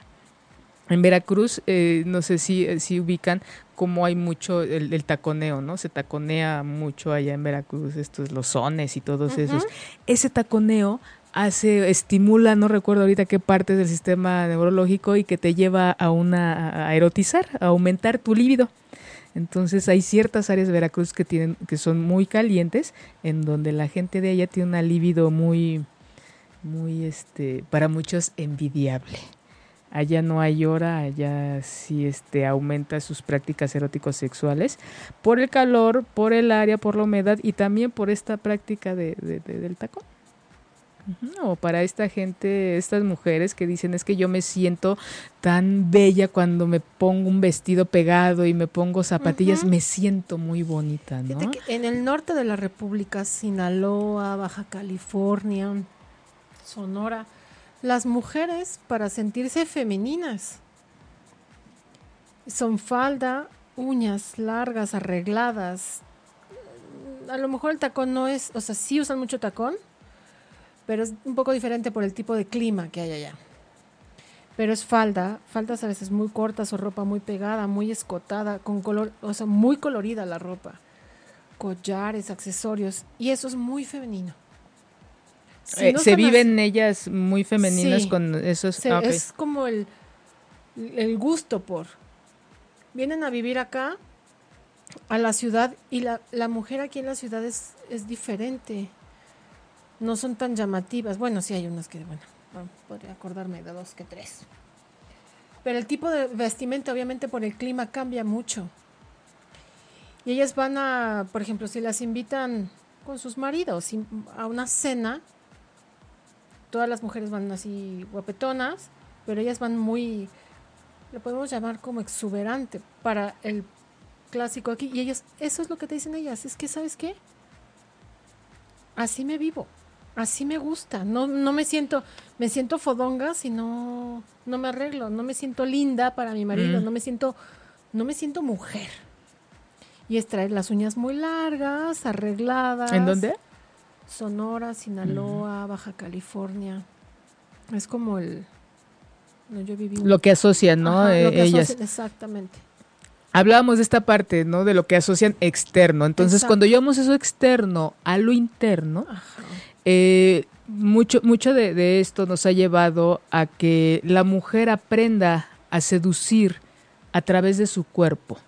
En Veracruz, eh, no sé si, si ubican cómo hay mucho el, el taconeo, ¿no? Se taconea mucho allá en Veracruz, estos los sones y todos esos. Ese taconeo hace, estimula, no recuerdo ahorita qué parte del sistema neurológico y que te lleva a una a erotizar, a aumentar tu líbido. Entonces hay ciertas áreas de Veracruz que tienen, que son muy calientes, en donde la gente de allá tiene una libido muy, muy este, para muchos envidiable. Allá no hay hora, allá sí este, aumenta sus prácticas eróticos sexuales por el calor, por el área, por la humedad y también por esta práctica de, de- de- del tacón. O para esta gente, estas mujeres que dicen es que yo me siento tan bella cuando me pongo un vestido pegado y me pongo zapatillas, me siento muy bonita, ¿no? En el norte de la República, Sinaloa, Baja California, Sonora, las mujeres para sentirse femeninas son falda, uñas largas, arregladas. A lo mejor el tacón no es, o sea, sí usan mucho tacón, pero es un poco diferente por el tipo de clima que hay allá. Pero es falda, faldas a veces muy cortas o ropa muy pegada, muy escotada, con color, o sea, muy colorida la ropa. Collares, accesorios, y eso es muy femenino. Eh, no se viven ellas muy femeninas Sí. con esos... se- ah. Es como el, el gusto por. Vienen a vivir acá, a la ciudad, y la, la mujer aquí en la ciudad es, es diferente. No son tan llamativas. Bueno, sí hay unas que, bueno, no, podría acordarme de dos que tres. Pero el tipo de vestimenta, obviamente, por el clima cambia mucho. Y ellas van a, por ejemplo, si las invitan con sus maridos a una cena, todas las mujeres van así guapetonas, pero ellas van muy, lo podemos llamar como exuberante para el clásico aquí. Y ellas, eso es lo que te dicen ellas, es que, ¿sabes qué? Así me vivo, así me gusta, no, no me siento, me siento fodonga si no, no me arreglo, no me siento linda para mi marido, Mm. no me siento, no me siento mujer. Y es traer las uñas muy largas, arregladas. ¿En dónde? Sonora, Sinaloa, Baja California. Es como el. No, yo viví. Lo que asocian, ¿no? Ajá, lo que ellas. asocian, exactamente. Hablábamos de esta parte, ¿no? De lo que asocian externo. Entonces, Exacto. cuando llevamos eso externo a lo interno, eh, mucho, mucho de, de esto nos ha llevado a que la mujer aprenda a seducir a través de su cuerpo.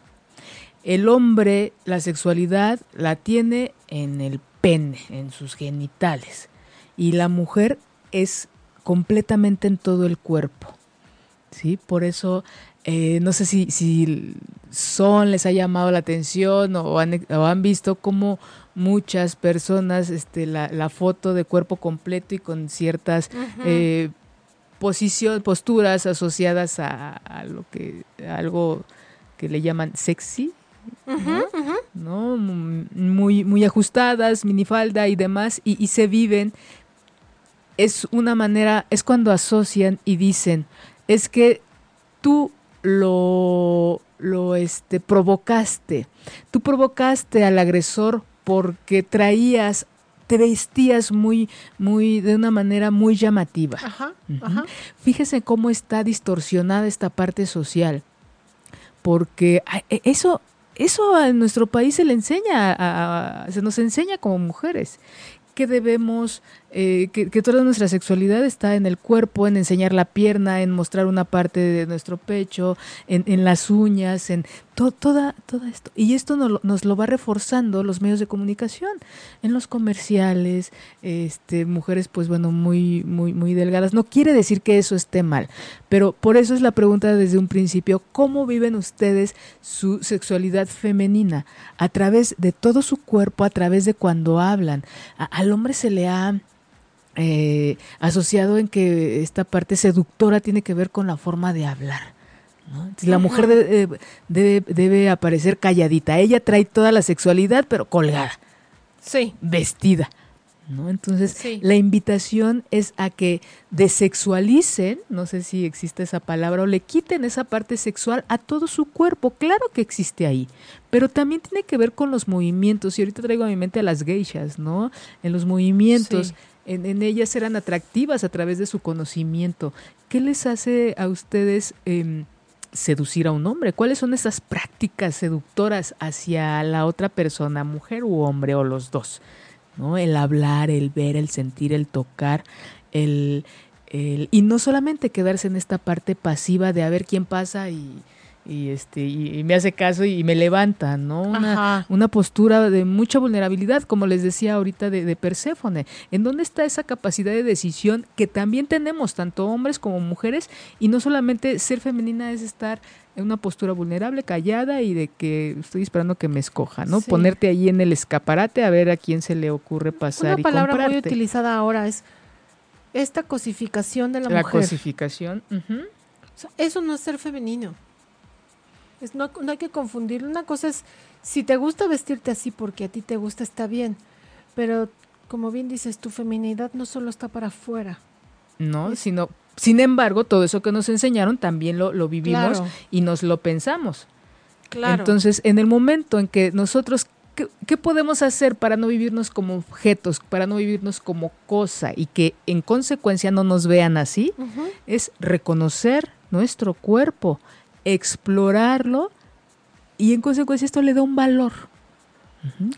El hombre, la sexualidad la tiene en el pene, en sus genitales. Y la mujer es completamente en todo el cuerpo. ¿sí? Por eso, eh, no sé si, si son, les ha llamado la atención o han, o han visto cómo muchas personas este, la, la, foto de cuerpo completo y con ciertas eh, posición, posturas asociadas a, a, lo que a algo que le llaman sexy, ¿no? Muy, muy ajustadas, minifalda y demás, y, y se viven. Es una manera, es cuando asocian y dicen, es que tú lo, lo este, provocaste, tú provocaste al agresor porque traías te vestías muy, muy, de una manera muy llamativa. Ajá, ajá. Fíjese cómo está distorsionada esta parte social, porque e, eso, eso a nuestro país se le enseña, a, se nos enseña como mujeres que debemos, eh, que, que, toda nuestra sexualidad está en el cuerpo, en enseñar la pierna, en mostrar una parte de nuestro pecho, en, en las uñas, en to, toda, todo esto. Y esto nos, nos, lo va reforzando los medios de comunicación, en los comerciales, este, mujeres pues bueno, muy, muy, muy delgadas. No quiere decir que eso esté mal, pero por eso es la pregunta desde un principio, ¿cómo viven ustedes su sexualidad femenina? A través de todo su cuerpo, a través de cuando hablan. Al hombre se le ha eh, asociado en que esta parte seductora tiene que ver con la forma de hablar. ¿no? La mujer debe, debe, debe, aparecer calladita. Ella trae toda la sexualidad, pero colgada. Sí. Vestida. ¿no? Entonces, sí. la invitación es a que desexualicen, no sé si existe esa palabra, o le quiten esa parte sexual a todo su cuerpo. Claro que existe ahí, pero también tiene que ver con los movimientos. Y ahorita traigo a mi mente a las geishas, ¿no? En los movimientos. Sí. En, ellas eran atractivas a través de su conocimiento. ¿Qué les hace a ustedes eh, seducir a un hombre? ¿Cuáles son esas prácticas seductoras hacia la otra persona, mujer u hombre o los dos? ¿no? El hablar, el ver, el sentir, el tocar, el, el, y no solamente quedarse en esta parte pasiva de a ver quién pasa y, y este y, y, me hace caso y, me levanta, ¿no? Una, una, postura de mucha vulnerabilidad, como les decía ahorita de, de Perséfone. ¿En dónde está esa capacidad de decisión que también tenemos, tanto hombres como mujeres? Y no solamente ser femenina es estar en una postura vulnerable, callada y de que estoy esperando que me escoja, ¿no? Sí. Ponerte ahí en el escaparate a ver a quién se le ocurre pasar una y palabra comprarte. muy utilizada ahora es esta cosificación de la, la mujer. cosificación. Uh -huh. o sea, eso no es ser femenino. Es, no, no hay que confundir. Una cosa es, si te gusta vestirte así porque a ti te gusta, está bien. Pero, como bien dices, tu feminidad no solo está para afuera. No, es, sino sin embargo, todo eso que nos enseñaron también lo, lo vivimos Claro. y nos lo pensamos. Claro. Entonces, en el momento en que nosotros, ¿qué, qué podemos hacer para no vivirnos como objetos, para no vivirnos como cosa y que en consecuencia no nos vean así? uh -huh. Es reconocer nuestro cuerpo, explorarlo y en consecuencia esto le da un valor.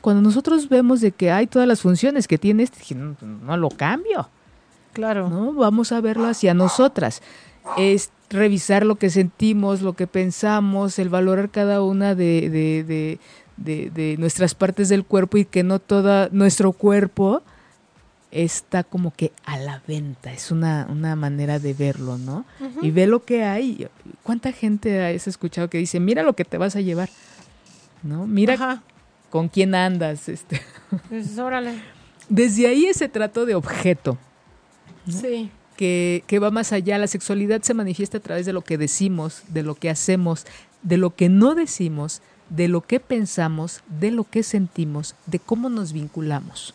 Cuando nosotros vemos de que hay todas las funciones que tiene este, no, no lo cambio. Claro. ¿no? Vamos a verlo hacia nosotras. Es revisar lo que sentimos, lo que pensamos, el valorar cada una de, de, de, de, de nuestras partes del cuerpo y que no todo nuestro cuerpo está como que a la venta. Es una, una manera de verlo, ¿no? Uh -huh. Y ve lo que hay. ¿Cuánta gente has escuchado que dice, mira lo que te vas a llevar? ¿No? Mira Ajá. con quién andas. Este. Pues, órale. Desde ahí ese trato de objeto. ¿no? Sí. Que, que, va más allá. La sexualidad se manifiesta a través de lo que decimos, de lo que hacemos, de lo que no decimos, de lo que pensamos, de lo que sentimos, de cómo nos vinculamos.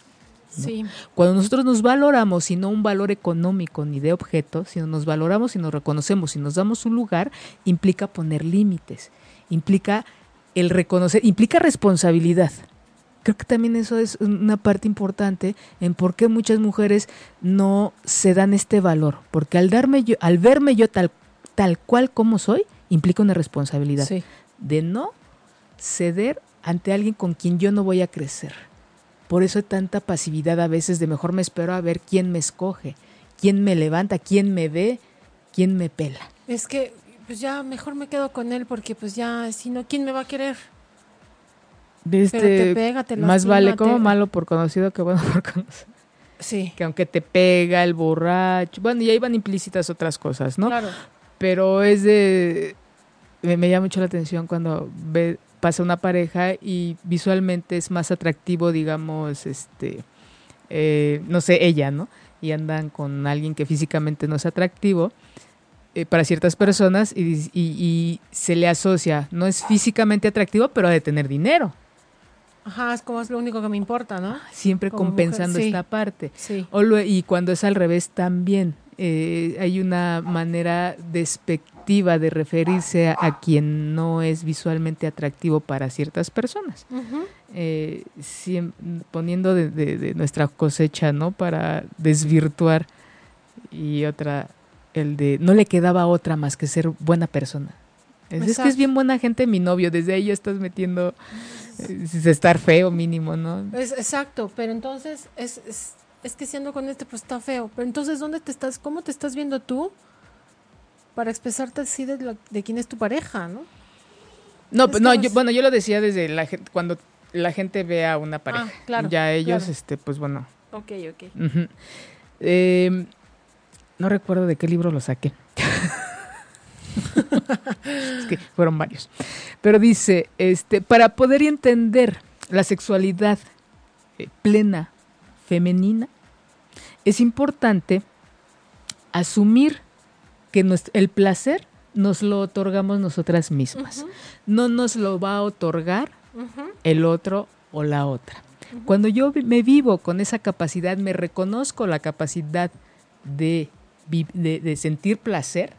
¿No? Sí. Cuando nosotros nos valoramos y no un valor económico ni de objeto, sino nos valoramos y nos reconocemos y nos damos un lugar, implica poner límites, implica el reconocer, implica responsabilidad. Creo que también eso es una parte importante en por qué muchas mujeres no se dan este valor, porque al darme yo, al verme yo tal tal cual como soy, implica una responsabilidad sí. de no ceder ante alguien con quien yo no voy a crecer. Por eso hay tanta pasividad a veces de mejor me espero a ver quién me escoge, quién me levanta, quién me ve, quién me pela. Es que pues ya mejor me quedo con él porque pues ya si no quién me va a querer. Este, Pero te pega, te más vale como malo por conocido que bueno por conocido. Sí. Que aunque te pega el borracho, bueno, y ahí van implícitas otras cosas, ¿no? Claro. pero es de... Me, me llama mucho la atención cuando ve, pasa una pareja y visualmente es más atractivo, digamos, este, eh, no sé, ella, ¿no? Y andan con alguien que físicamente no es atractivo eh, para ciertas personas y, y- y se le asocia, no es físicamente atractivo, pero ha de tener dinero, Ajá, es como es lo único que me importa, ¿no? siempre Como compensando mujer, sí. esta parte. Sí. O lue- y cuando es al revés también. Eh, hay una manera despectiva de referirse a, a quien no es visualmente atractivo para ciertas personas. Eh, poniendo de, de- de nuestra cosecha, ¿no? Para desvirtuar. Y otra, el de no le quedaba otra más que ser buena persona. Es, es que es bien buena gente mi novio, desde ahí ya estás metiendo eh, estar feo mínimo, ¿no? Es, exacto, pero entonces es, es, es que siendo con este pues está feo. Pero entonces, ¿dónde te estás, cómo te estás viendo tú para expresarte así de, quién es tu pareja, ¿no? No, Es pues, no, yo, bueno, yo lo decía desde la gente, cuando la gente ve a una pareja. Ah, claro, Ya ellos, claro. este, pues bueno. Ok, ok. Eh, no recuerdo de qué libro lo saqué. es que fueron varios. Pero dice, este, para poder entender la sexualidad eh, plena femenina, es importante asumir que el placer nos lo otorgamos nosotras mismas. No nos lo va a otorgar el otro o la otra. Cuando yo me vivo con esa capacidad, me reconozco la capacidad de, vi- de- de sentir placer,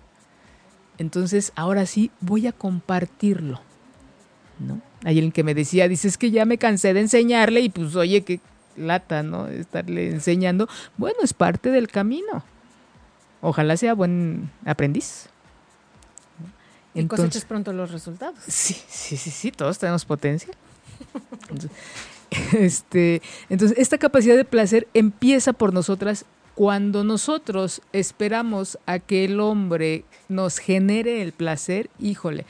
entonces ahora sí voy a compartirlo. ¿no? Hay alguien que me decía, dice, es que ya me cansé de enseñarle y pues oye, qué lata, ¿no? Estarle enseñando. Bueno, es parte del camino. Ojalá sea buen aprendiz. Y coseches pronto los resultados. Sí, sí, sí, sí, todos tenemos potencia. Entonces, este, entonces, esta capacidad de placer empieza por nosotras cuando nosotros esperamos a que el hombre nos genere el placer, híjole,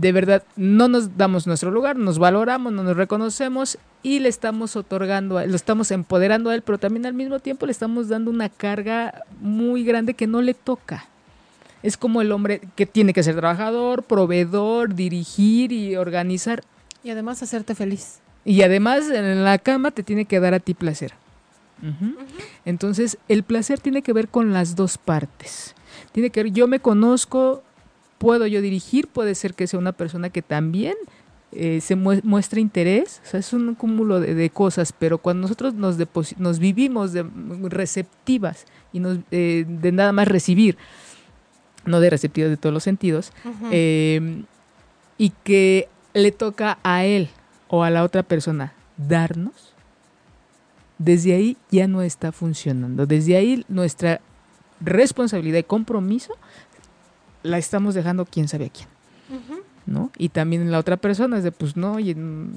de verdad no nos damos nuestro lugar, nos valoramos, no nos reconocemos y le estamos otorgando, lo estamos empoderando a él, pero también al mismo tiempo le estamos dando una carga muy grande que no le toca. Es como el hombre que tiene que ser trabajador, proveedor, dirigir y organizar. Y además hacerte feliz. Y además en la cama te tiene que dar a ti placer. Entonces, el placer tiene que ver con las dos partes. Tiene que ver, yo me conozco, puedo yo dirigir, puede ser que sea una persona que también eh, se mue- muestre interés, o sea, es un cúmulo de, de cosas, pero cuando nosotros nos, nos vivimos de, receptivas y nos, eh, de nada más recibir, no de receptivas de todos los sentidos, eh, y que le toca a él o a la otra persona darnos, desde ahí ya no está funcionando. Desde ahí nuestra responsabilidad y compromiso la estamos dejando quién sabe a quién. ¿No? Y también la otra persona es de, pues no, mm,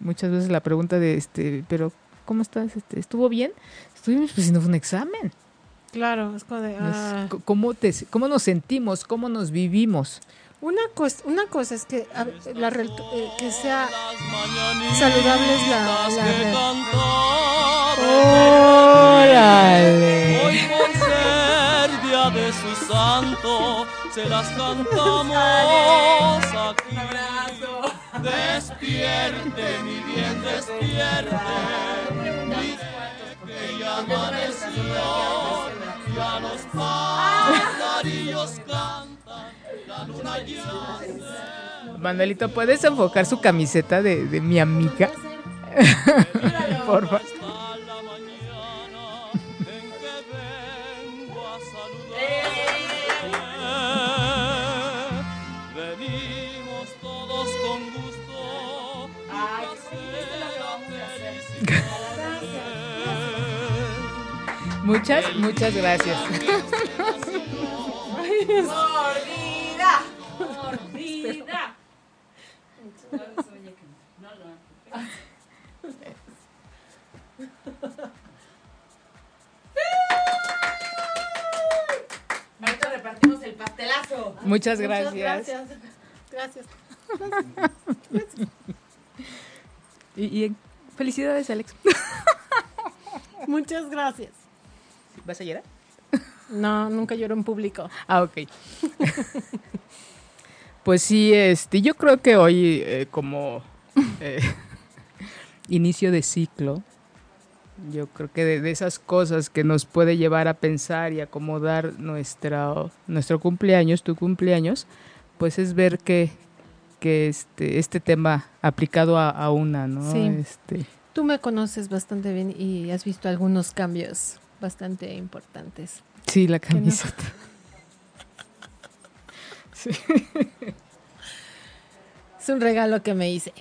muchas veces la pregunta de, este, pero ¿cómo estás? Este, ¿Estuvo bien? Estuvimos, pues si no fue un examen. Claro, es como de... Ah. ¿Cómo, te, ¿Cómo nos sentimos? ¿Cómo nos vivimos? Una, cosa, una cosa es que, a la, eh, que sea saludable es la... la re- ¡Órale! De su santo, se las cantamos aquí. Despierte, mi bien, despierte. Mire que ya amaneció, ya los pajarillos cantan, la luna ya se Manuelito, ¿puedes enfocar su camiseta de, de mi amiga? Por favor. Muchas, muchas gracias. Ahorita repartimos el pastelazo. Muchas Muchas gracias. gracias. Gracias. Y, y felicidades, Alex. Muchas gracias. ¿Vas a llorar? No, nunca lloro en público. Ah, ok. pues sí, este, yo creo que hoy eh, como eh, inicio de ciclo, yo creo que de, de esas cosas que nos puede llevar a pensar y acomodar nuestra, nuestro cumpleaños, tu cumpleaños, pues es ver que, que este, este tema aplicado a, a una, ¿no? Sí. Este, Tú me conoces bastante bien y has visto algunos cambios bastante importantes. sí, la no? camiseta. Es un regalo que me hice.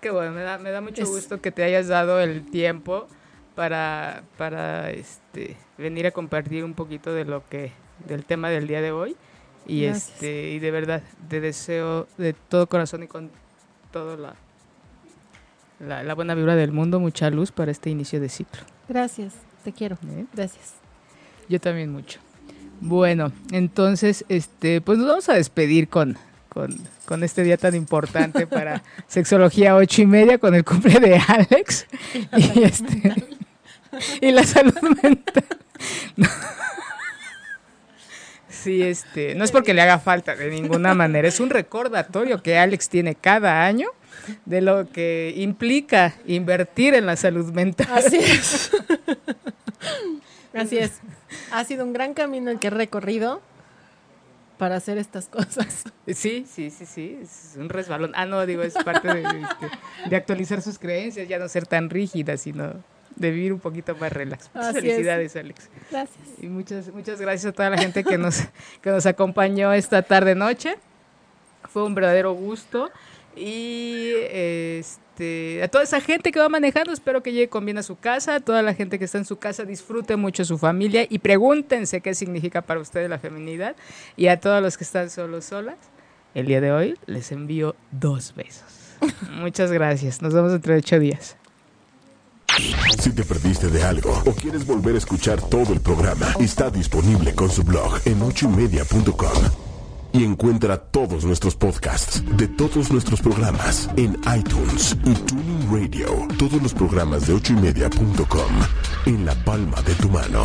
Qué bueno, me da, me da mucho Es- gusto que te hayas dado el tiempo para, para este, venir a compartir un poquito de lo que, del tema del día de hoy. Y Gracias. este, y de verdad, te deseo de todo corazón y con toda la, la, la buena vibra del mundo, mucha luz para este inicio de ciclo. Gracias, te quiero. ¿eh? Gracias. Yo también mucho. Bueno, entonces, este, pues nos vamos a despedir con, con, con este día tan importante para Sexología ocho y media con el cumple de Alex y, este, y la salud mental. No. Sí, este, no es porque le haga falta de ninguna manera, es un recordatorio que Alex tiene cada año de lo que implica invertir en la salud mental. Así es. Así es. Ha sido un gran camino el que he recorrido para hacer estas cosas. Sí, sí, sí, sí, es un resbalón. Ah, no, digo, es parte de, este, de actualizar sus creencias, ya no ser tan rígida, sino de vivir un poquito más relax. Muchas Así es. felicidades, Alex. Gracias. Y muchas, muchas gracias a toda la gente que nos, que nos acompañó esta tarde noche. Fue un verdadero gusto. Y este, a toda esa gente que va manejando, espero que llegue con bien a su casa. A toda la gente que está en su casa, disfrute mucho su familia y pregúntense qué significa para ustedes la feminidad. Y a todos los que están solos, solas, el día de hoy les envío dos besos. Muchas gracias. Nos vemos dentro de ocho días. Si te perdiste de algo o quieres volver a escuchar todo el programa, está disponible con su blog en ochoymedia.com. Y encuentra todos nuestros podcasts de todos nuestros programas en iTunes y Tuning Radio. Todos los programas de ochoymedia.com en la palma de tu mano.